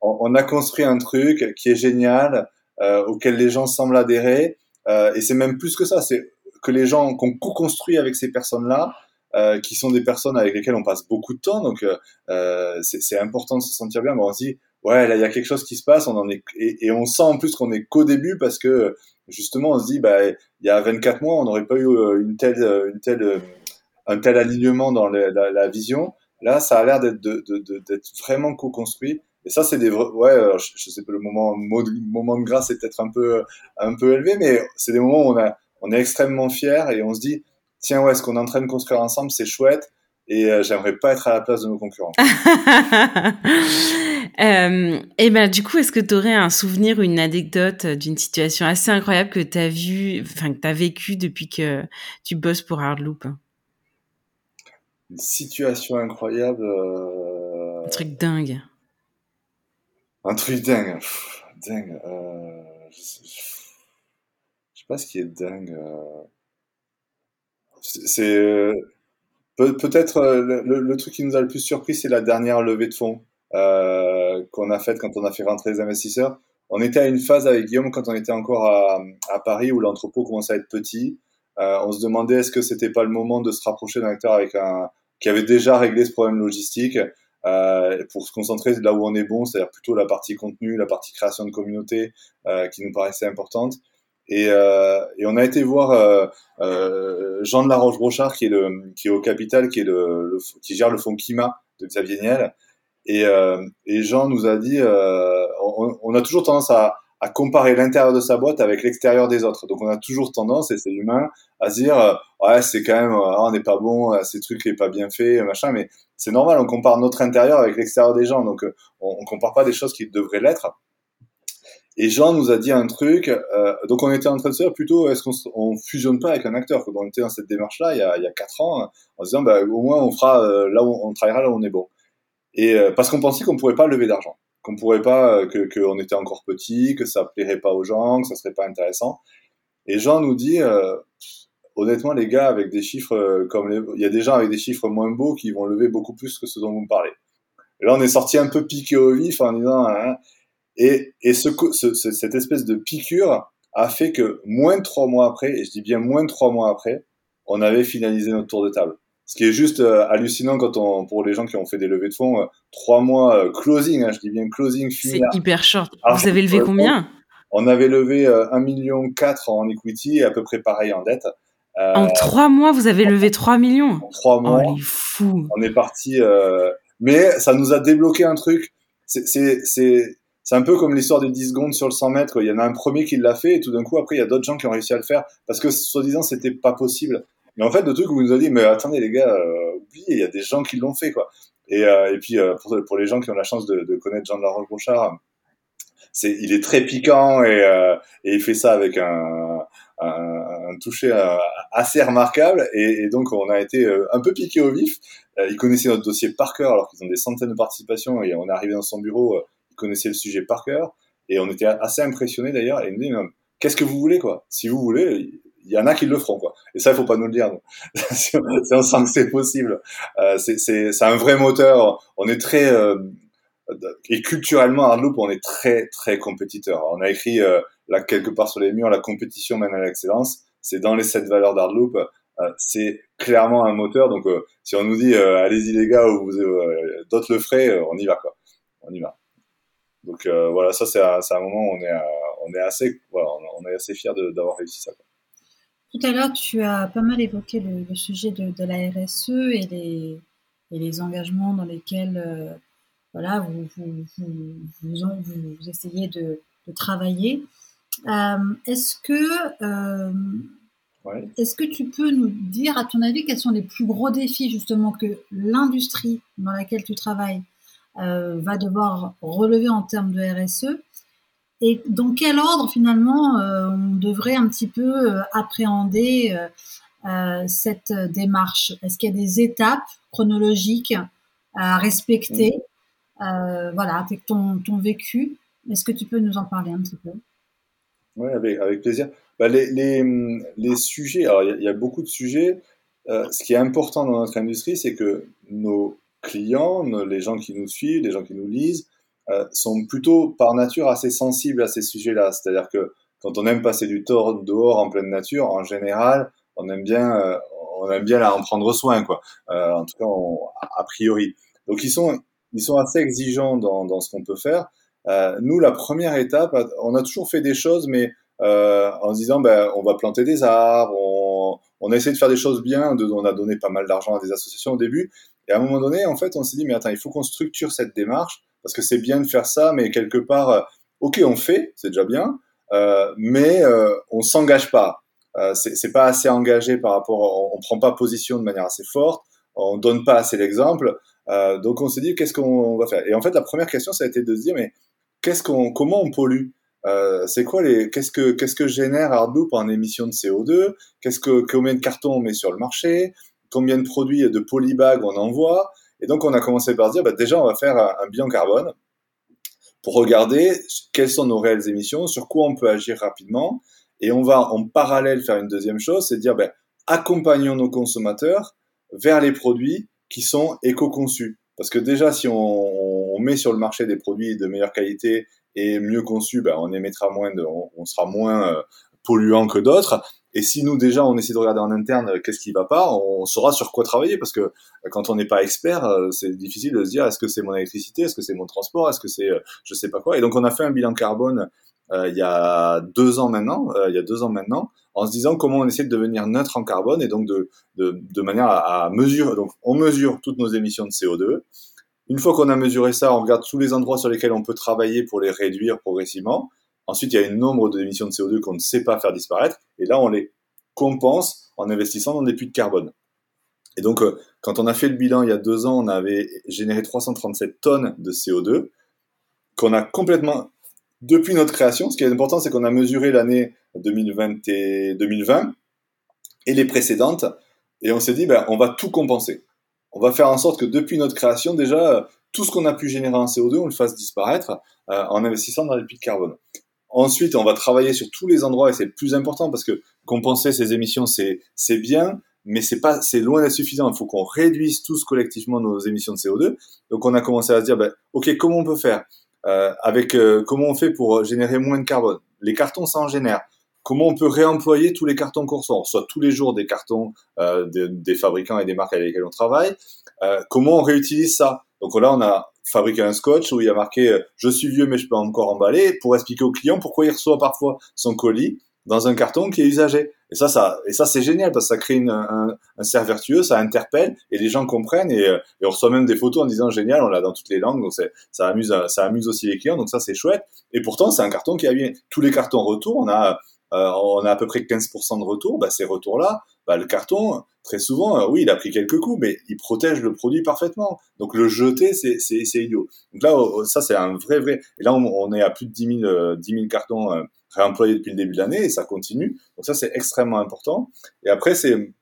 on, a construit un truc qui est génial, euh, auquel les gens semblent adhérer. Euh, et c'est même plus que ça, c'est que les gens qu'on co-construit avec ces personnes-là, euh, qui sont des personnes avec lesquelles on passe beaucoup de temps. Donc, euh, euh c'est important de se sentir bien. Mais on se dit, ouais, là, il y a quelque chose qui se passe. On en est et, et on sent en plus qu'on est qu'au début parce que justement, on se dit, bah, il y a 24 mois, on n'aurait pas eu euh, une telle, une telle, un tel alignement dans la, vision. Là, ça a l'air d'être vraiment co-construit. Et ça, c'est des vrais, ouais, je, je, sais pas, le moment, moment de grâce est peut-être un peu, un peu élevé, mais c'est des moments où on a, on est extrêmement fier et on se dit, tiens, ouais, ce qu'on est en train de construire ensemble, c'est chouette. Et euh, j'aimerais pas être à la place de nos concurrents. euh, et ben, du coup, est-ce que tu aurais un souvenir ou une anecdote d'une situation assez incroyable que tu as vu, enfin, que tu as vécu depuis que tu bosses pour Hardloop? Une situation incroyable. Euh... Un truc dingue. Un truc dingue. Pff, dingue. Je, sais... je sais pas ce qui est dingue. C'est peut-être euh, le, truc qui nous a le plus surpris, c'est la dernière levée de fonds euh, qu'on a faite quand on a fait rentrer les investisseurs. On était à une phase avec Guillaume quand on était encore à, Paris où l'entrepôt commençait à être petit. Euh, on se demandait est-ce que c'était pas le moment de se rapprocher d'un acteur avec un qui avait déjà réglé ce problème logistique pour se concentrer là où on est bon, c'est-à-dire plutôt la partie contenu, la partie création de communauté qui nous paraissait importante. Et, euh, et, on a été voir euh, euh, Jean de la est le, qui est au capital, qui gère le fonds Kima de Xavier Niel. Et, Jean nous a dit, on, a toujours tendance à, comparer l'intérieur de sa boîte avec l'extérieur des autres. Donc on a toujours tendance, et c'est humain, à se dire, ouais, c'est quand même, on n'est pas bon, ces trucs n'est pas bien fait, machin. Mais c'est normal, on compare notre intérieur avec l'extérieur des gens. Donc on, on compare pas des choses qui devraient l'être. Et Jean nous a dit un truc, euh, donc on était en train de se dire plutôt, est-ce qu'on on fusionne pas avec un acteur On était dans cette démarche-là il y a, il quatre ans, en disant, bah, au moins on fera euh, là où on travaillera là où on est bon. Et euh, parce qu'on pensait qu'on pourrait pas lever d'argent, qu'on pourrait pas, que qu'on était encore petit, que ça plairait pas aux gens, que ça serait pas intéressant. Et Jean nous dit, honnêtement les gars, avec des chiffres comme les, il y a des gens avec des chiffres moins beaux qui vont lever beaucoup plus que ce dont vous me parlez. Là on est sorti un peu piqué au vif en disant, hein, et, et ce, ce, cette espèce de piqûre a fait que moins de trois mois après, et je dis bien moins de trois mois après, on avait finalisé notre tour de table. Ce qui est juste euh, hallucinant quand on, pour les gens qui ont fait des levées de fonds, euh, trois mois euh, closing, hein, je dis bien closing. C'est hyper short. Vous avez levé combien On avait levé 1,4 million en equity et à peu près pareil en dette. en trois mois, vous avez levé 3 millions En trois mois. Oh, fou. On est parti. mais ça nous a débloqué un truc. C'est c'est un peu comme l'histoire des 10 secondes sur le 100 mètres. Il y en a un premier qui l'a fait et tout d'un coup, après, il y a d'autres gens qui ont réussi à le faire parce que, soi-disant, c'était pas possible. Mais en fait, le truc vous nous a dit, mais attendez, les gars, euh, oui, il y a des gens qui l'ont fait, quoi. Et, euh, et puis, euh, pour, pour, les gens qui ont la chance de, connaître Jean de la c'est, il est très piquant et, euh, et, il fait ça avec un, un, toucher assez remarquable. Et, et, donc, on a été un peu piqué au vif. il connaissait notre dossier par cœur alors qu'ils ont des centaines de participations et on est arrivé dans son bureau connaissait le sujet par cœur. Et on était assez impressionnés d'ailleurs. Et il nous dit, qu'est-ce que vous voulez, quoi? Si vous voulez, il y en a qui le feront, quoi. Et ça, il faut pas nous le dire. on sent que c'est possible. Euh, c'est un vrai moteur. On est très... Euh, et culturellement, Hardloop, on est très, très compétiteur. On a écrit euh, là quelque part sur les murs, la compétition mène à l'excellence. C'est dans les sept valeurs d'Hardloop. Euh, c'est clairement un moteur. Donc, si on nous dit, allez-y les gars, ou d'autres le feraient, on y va, quoi. On y va. Donc euh, voilà, ça c'est un, moment où on est, euh, on est assez, voilà, on est assez fiers d'avoir réussi ça. Tout à l'heure, tu as pas mal évoqué le, sujet de, de, la RSE et les, et les engagements dans lesquels euh, voilà, vous, vous, vous, vous, essayez de, de travailler. Euh, est-ce que, euh, ouais. est-ce que tu peux nous dire, à ton avis, quels sont les plus gros défis justement que l'industrie dans laquelle tu travailles va devoir relever en termes de RSE et dans quel ordre finalement euh, on devrait un petit peu euh, appréhender cette démarche? Est-ce qu'il y a des étapes chronologiques à respecter? Voilà, avec ton, ton vécu, est-ce que tu peux nous en parler un petit peu? Oui, avec, avec, plaisir. Bah, les, les, les, sujets, alors il y, y, a beaucoup de sujets. ce qui est important dans notre industrie, c'est que nos clients, les gens qui nous suivent, les gens qui nous lisent, euh, sont plutôt par nature assez sensibles à ces sujets-là. C'est-à-dire que quand on aime passer du temps dehors en pleine nature, en général, on aime bien, euh, on aime bien en prendre soin, quoi. Euh, en tout cas, a priori. Donc ils sont, ils sont assez exigeants dans, dans ce qu'on peut faire. Euh, nous, la première étape, on a toujours fait des choses, mais euh, en se disant, ben, on va planter des arbres, on, on a essayé de faire des choses bien, on a donné pas mal d'argent à des associations au début, et à un moment donné, en fait, on s'est dit, mais attends, il faut qu'on structure cette démarche, parce que c'est bien de faire ça, mais quelque part, euh, ok, on fait, c'est déjà bien, euh, mais euh, on s'engage pas. Euh, c'est pas assez engagé par rapport, on, on, prend pas position de manière assez forte, on donne pas assez l'exemple. Donc on s'est dit, qu'est-ce qu'on va faire? Et en fait, la première question, ça a été de se dire, mais qu'est-ce qu'on, comment on pollue? C'est quoi les qu'est-ce que qu'est-ce que génère Hardloop en émissions de CO2 Qu'est-ce que combien de cartons on met sur le marché? Combien de produits de polybag on envoie. Et donc, on a commencé par dire, bah, déjà, on va faire un, bilan carbone pour regarder quelles sont nos réelles émissions, sur quoi on peut agir rapidement. Et on va en parallèle faire une deuxième chose, c'est dire, bah, accompagnons nos consommateurs vers les produits qui sont éco-conçus. Parce que déjà, si on, met sur le marché des produits de meilleure qualité et mieux conçus, ben, on émettra moins de, on, on sera moins euh, polluant que d'autres. Et si nous déjà on essaie de regarder en interne euh, qu'est-ce qui va pas, on saura sur quoi travailler parce que euh, quand on n'est pas expert, euh, c'est difficile de se dire est-ce que c'est mon électricité, est-ce que c'est mon transport, est-ce que c'est je sais pas quoi. Et donc on a fait un bilan carbone il y a deux ans maintenant, il y a deux ans maintenant, en se disant comment on essaie de devenir neutre en carbone et donc de de, de manière à, à mesurer. Donc on mesure toutes nos émissions de CO2. Une fois qu'on a mesuré ça, on regarde tous les endroits sur lesquels on peut travailler pour les réduire progressivement. Ensuite, il y a un nombre d'émissions de CO2 qu'on ne sait pas faire disparaître, et là, on les compense en investissant dans des puits de carbone. Et donc, euh, quand on a fait le bilan il y a deux ans, on avait généré 337 tonnes de CO2 qu'on a complètement, depuis notre création, ce qui est important, c'est qu'on a mesuré l'année 2020 et 2020 et les précédentes, et on s'est dit, ben, on va tout compenser. On va faire en sorte que depuis notre création, déjà, tout ce qu'on a pu générer en CO2, on le fasse disparaître euh, en investissant dans les puits de carbone. Ensuite, on va travailler sur tous les endroits et c'est le plus important parce que compenser ces émissions, c'est c'est bien, mais c'est pas c'est loin d'être suffisant. Il faut qu'on réduise tous collectivement nos émissions de CO2. Donc, on a commencé à se dire, ben, ok, comment on peut faire euh, avec euh, comment on fait pour générer moins de carbone? Les cartons, ça en génère. Comment on peut réemployer tous les cartons qu'on reçoit? On tous les jours des cartons euh, des fabricants et des marques avec lesquelles on travaille. Euh, comment on réutilise ça? Donc là, on a fabriquer un scotch où il y a marqué euh, je suis vieux mais je peux encore emballer pour expliquer au client pourquoi il reçoit parfois son colis dans un carton qui est usagé. Et ça, ça, et ça c'est génial parce que ça crée une, un, un cercle vertueux, ça interpelle et les gens comprennent et, euh, et, on reçoit même des photos en disant génial, on l'a dans toutes les langues, donc ça amuse, ça amuse aussi les clients, donc ça c'est chouette. Et pourtant c'est un carton qui a bien tous les cartons retour, on a euh, on a à peu près 15% de retour, bah, ces retours-là, bah, le carton, très souvent, euh, oui, il a pris quelques coups, mais il protège le produit parfaitement. Donc le jeter, c'est, idiot. Donc là, oh, oh, ça, c'est un vrai, vrai. Et là, on, est à plus de 10 000, 10 000 cartons euh, réemployés depuis le début de l'année, et ça continue. Donc ça, c'est extrêmement important. Et après, c'est,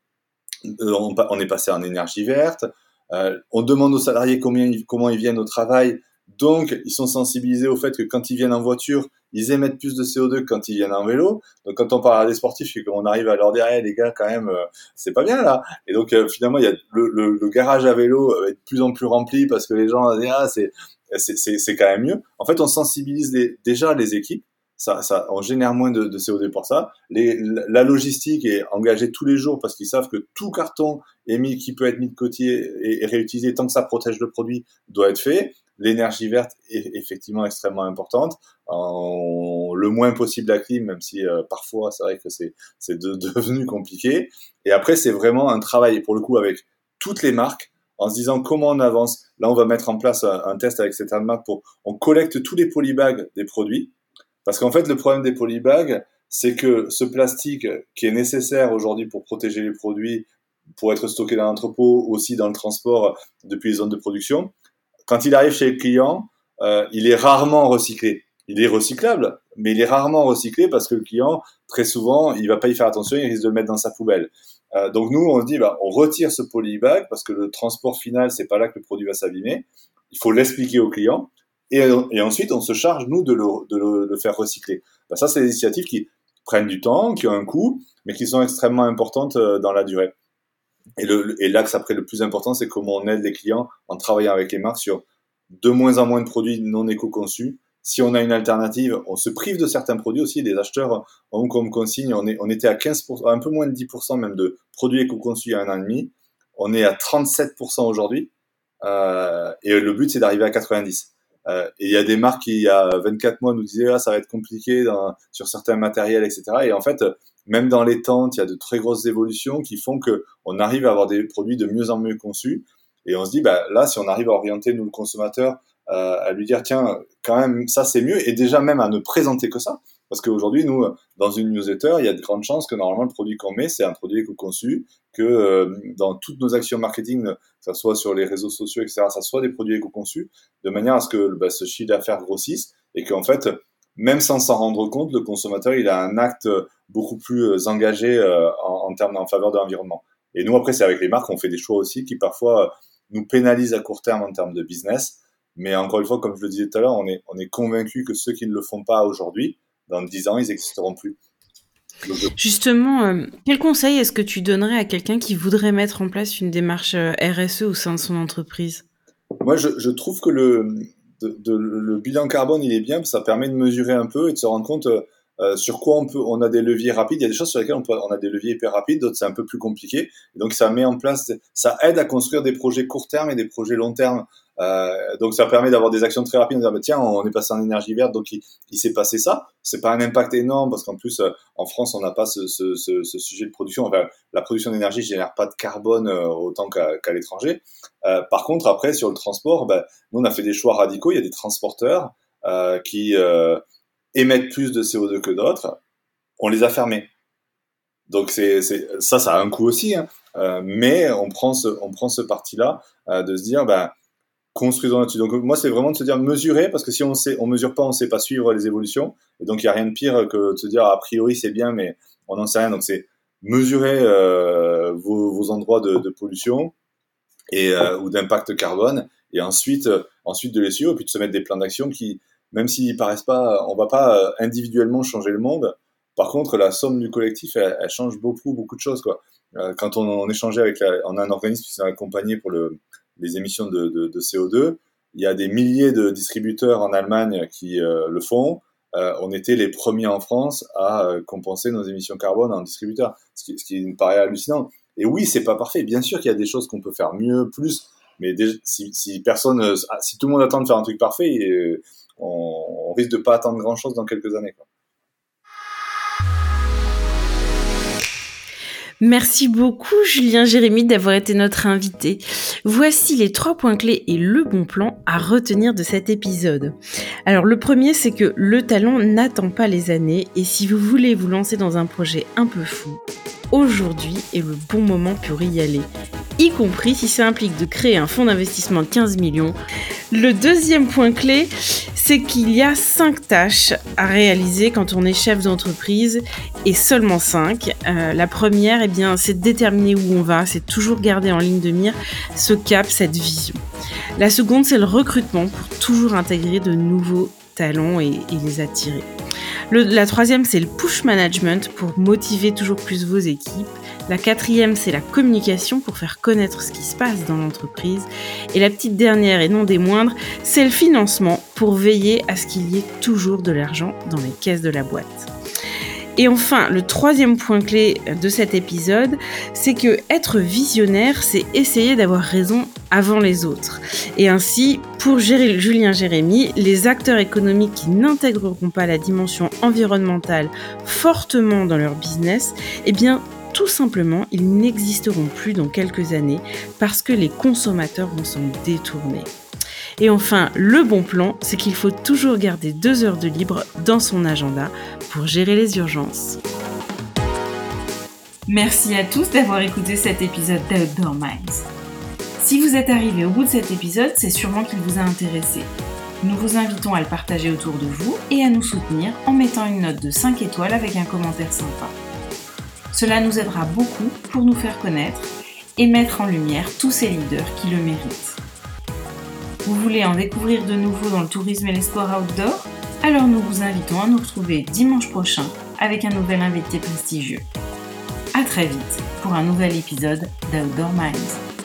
on, est passé en énergie verte. on demande aux salariés combien, comment ils viennent au travail. Donc, ils sont sensibilisés au fait que quand ils viennent en voiture, ils émettent plus de CO2 que quand ils viennent en vélo. Donc quand on parle à des sportifs et qu'on arrive à leur dire, hey, les gars, quand même, euh, c'est pas bien là. Et donc euh, finalement, il y a le, le, garage à vélo est de plus en plus rempli parce que les gens disent, ah, c'est c'est quand même mieux. En fait, on sensibilise déjà les équipes. Ça, ça, on génère moins de, de CO2 pour ça. Les, la logistique est engagée tous les jours parce qu'ils savent que tout carton émis qui peut être mis de côté et réutilisé tant que ça protège le produit doit être fait l'énergie verte est effectivement extrêmement importante. Le moins possible la clim, même si euh, parfois c'est vrai que c'est devenu compliqué. Et après c'est vraiment un travail pour le coup avec toutes les marques en se disant comment on avance. Là on va mettre en place un, test avec cette marque pour on collecte tous les polybags des produits parce qu'en fait le problème des polybags c'est que ce plastique qui est nécessaire aujourd'hui pour protéger les produits, pour être stocké dans l'entrepôt, aussi dans le transport depuis les zones de production, quand il arrive chez le client, euh, il est rarement recyclé. Il est recyclable, mais il est rarement recyclé parce que le client, très souvent, il va pas y faire attention, il risque de le mettre dans sa poubelle. Euh, donc nous, on se dit, bah, on retire ce polybag parce que le transport final, c'est pas là que le produit va s'abîmer. Il faut l'expliquer au client. Et, ensuite, on se charge, nous, de le, de le, faire recycler. Bah, ça, c'est des initiatives qui prennent du temps, qui ont un coût, mais qui sont extrêmement importantes euh, dans la durée. Et, le, et l'axe après le plus important, c'est comment on aide les clients en travaillant avec les marques sur de moins en moins de produits non éco-conçus. Si on a une alternative, on se prive de certains produits aussi. Les acheteurs ont comme consigne, on, était à 15%, un peu moins de 10% même de produits éco-conçus il y a un an et demi. On est à 37% aujourd'hui. Euh, et le but, c'est d'arriver à 90. Euh, et il y a des marques qui, il y a 24 mois, nous disaient, ah, ça va être compliqué sur certains matériels, etc. Et en fait, même dans les tentes, il y a de très grosses évolutions qui font que on arrive à avoir des produits de mieux en mieux conçus. Et on se dit, bah, là, si on arrive à orienter nous le consommateur, euh, à lui dire, tiens, quand même, ça c'est mieux, et déjà même à ne présenter que ça. Parce qu'aujourd'hui, nous, dans une newsletter, il y a de grandes chances que normalement le produit qu'on met, c'est un produit éco-conçu, que euh, dans toutes nos actions marketing, que ça soit sur les réseaux sociaux, etc., ça soit des produits éco-conçus, de manière à ce que bah, ce chiffre d'affaires grossisse et qu'en fait, même sans s'en rendre compte, le consommateur, il a un acte beaucoup plus euh, engagé euh, en, en termes en faveur de l'environnement. Et nous, après, c'est avec les marques, on fait des choix aussi qui parfois euh, nous pénalisent à court terme en termes de business. Mais encore une fois, comme je le disais tout à l'heure, on est, on est convaincu que ceux qui ne le font pas aujourd'hui, dans 10 ans, ils n'existeront plus. Justement, quel conseil est-ce que tu donnerais à quelqu'un qui voudrait mettre en place une démarche RSE au sein de son entreprise? Moi, je, je, trouve que le, de, le bilan carbone, il est bien, ça permet de mesurer un peu et de se rendre compte, euh, sur quoi on peut, on a des leviers rapides. Il y a des choses sur lesquelles on, peut, on a des leviers hyper rapides, d'autres c'est un peu plus compliqué. donc ça met en place, ça aide à construire des projets court terme et des projets long terme. Euh, donc ça permet d'avoir des actions très rapides. On dire, bah, tiens, on est passé en énergie verte, donc il, s'est passé ça. C'est pas un impact énorme parce qu'en plus euh, en France on n'a pas ce, ce, ce, ce, sujet de production. Enfin, la production d'énergie génère pas de carbone euh, autant qu'à l'étranger. par contre après sur le transport, bah, nous on a fait des choix radicaux. Il y a des transporteurs qui émettent plus de CO2 que d'autres, on les a fermés. Donc c'est, ça, ça a un coût aussi, hein. euh, mais on prend ce, on prend ce parti-là euh, de se dire, ben, construisons là-dessus. Donc moi, c'est vraiment de se dire mesurer, parce que si on on mesure pas, on sait pas suivre les évolutions, et donc il y a rien de pire que de se dire a priori c'est bien, mais on n'en sait rien. Donc c'est mesurer euh, vos, endroits de, pollution et ou d'impact carbone, et ensuite, ensuite de les suivre, et puis de se mettre des plans d'action qui même s'ils paraissent pas, on va pas euh, individuellement changer le monde. Par contre, la somme du collectif, elle, change beaucoup, beaucoup de choses, quoi. Euh, quand on, on échangeait avec, on a un organisme qui s'est accompagné pour le, les émissions de, de, de, CO2. Il y a des milliers de distributeurs en Allemagne qui euh, le font. Euh, on était les premiers en France à compenser nos émissions carbone en distributeur, ce qui, ce qui me paraît hallucinant. Et oui, c'est pas parfait. Bien sûr qu'il y a des choses qu'on peut faire mieux, plus. Mais si, si personne, si tout le monde attend de faire un truc parfait, on, risque de pas attendre grand chose dans quelques années. Merci beaucoup Julien Jérémy d'avoir été notre invité. Voici les trois points clés et le bon plan à retenir de cet épisode. Alors le premier c'est que le talent n'attend pas les années et si vous voulez vous lancer dans un projet un peu fou, aujourd'hui est le bon moment pour y aller, y compris si ça implique de créer un fonds d'investissement de 15 millions. Le deuxième point clé, c'est qu'il y a cinq tâches à réaliser quand on est chef d'entreprise et seulement cinq. Euh, la première, eh bien, c'est déterminer où on va, c'est toujours garder en ligne de mire ce cap, cette vision. La seconde, c'est le recrutement pour toujours intégrer de nouveaux talents et les attirer la troisième, c'est le push management pour motiver toujours plus vos équipes. La quatrième, c'est la communication pour faire connaître ce qui se passe dans l'entreprise. Et la petite dernière et non des moindres, c'est le financement pour veiller à ce qu'il y ait toujours de l'argent dans les caisses de la boîte. Et enfin, le troisième point clé de cet épisode, c'est que être visionnaire, c'est essayer d'avoir raison avant les autres. Et ainsi, pour Julien Jérémy, les acteurs économiques qui n'intégreront pas la dimension environnementale fortement dans leur business, eh bien, tout simplement, ils n'existeront plus dans quelques années parce que les consommateurs vont s'en détourner. Et enfin, le bon plan, c'est qu'il faut toujours garder deux heures de libre dans son agenda pour gérer les urgences. Merci à tous d'avoir écouté cet épisode d'Outdoor Minds. Si vous êtes arrivé au bout de cet épisode, c'est sûrement qu'il vous a intéressé. Nous vous invitons à le partager autour de vous et à nous soutenir en mettant une note de 5 étoiles avec un commentaire sympa. Cela nous aidera beaucoup pour nous faire connaître et mettre en lumière tous ces leaders qui le méritent. Vous voulez en découvrir de nouveau dans le tourisme et les sports outdoor? Alors nous vous invitons à nous retrouver dimanche prochain avec un nouvel invité prestigieux. A très vite pour un nouvel épisode d'Outdoor Minds.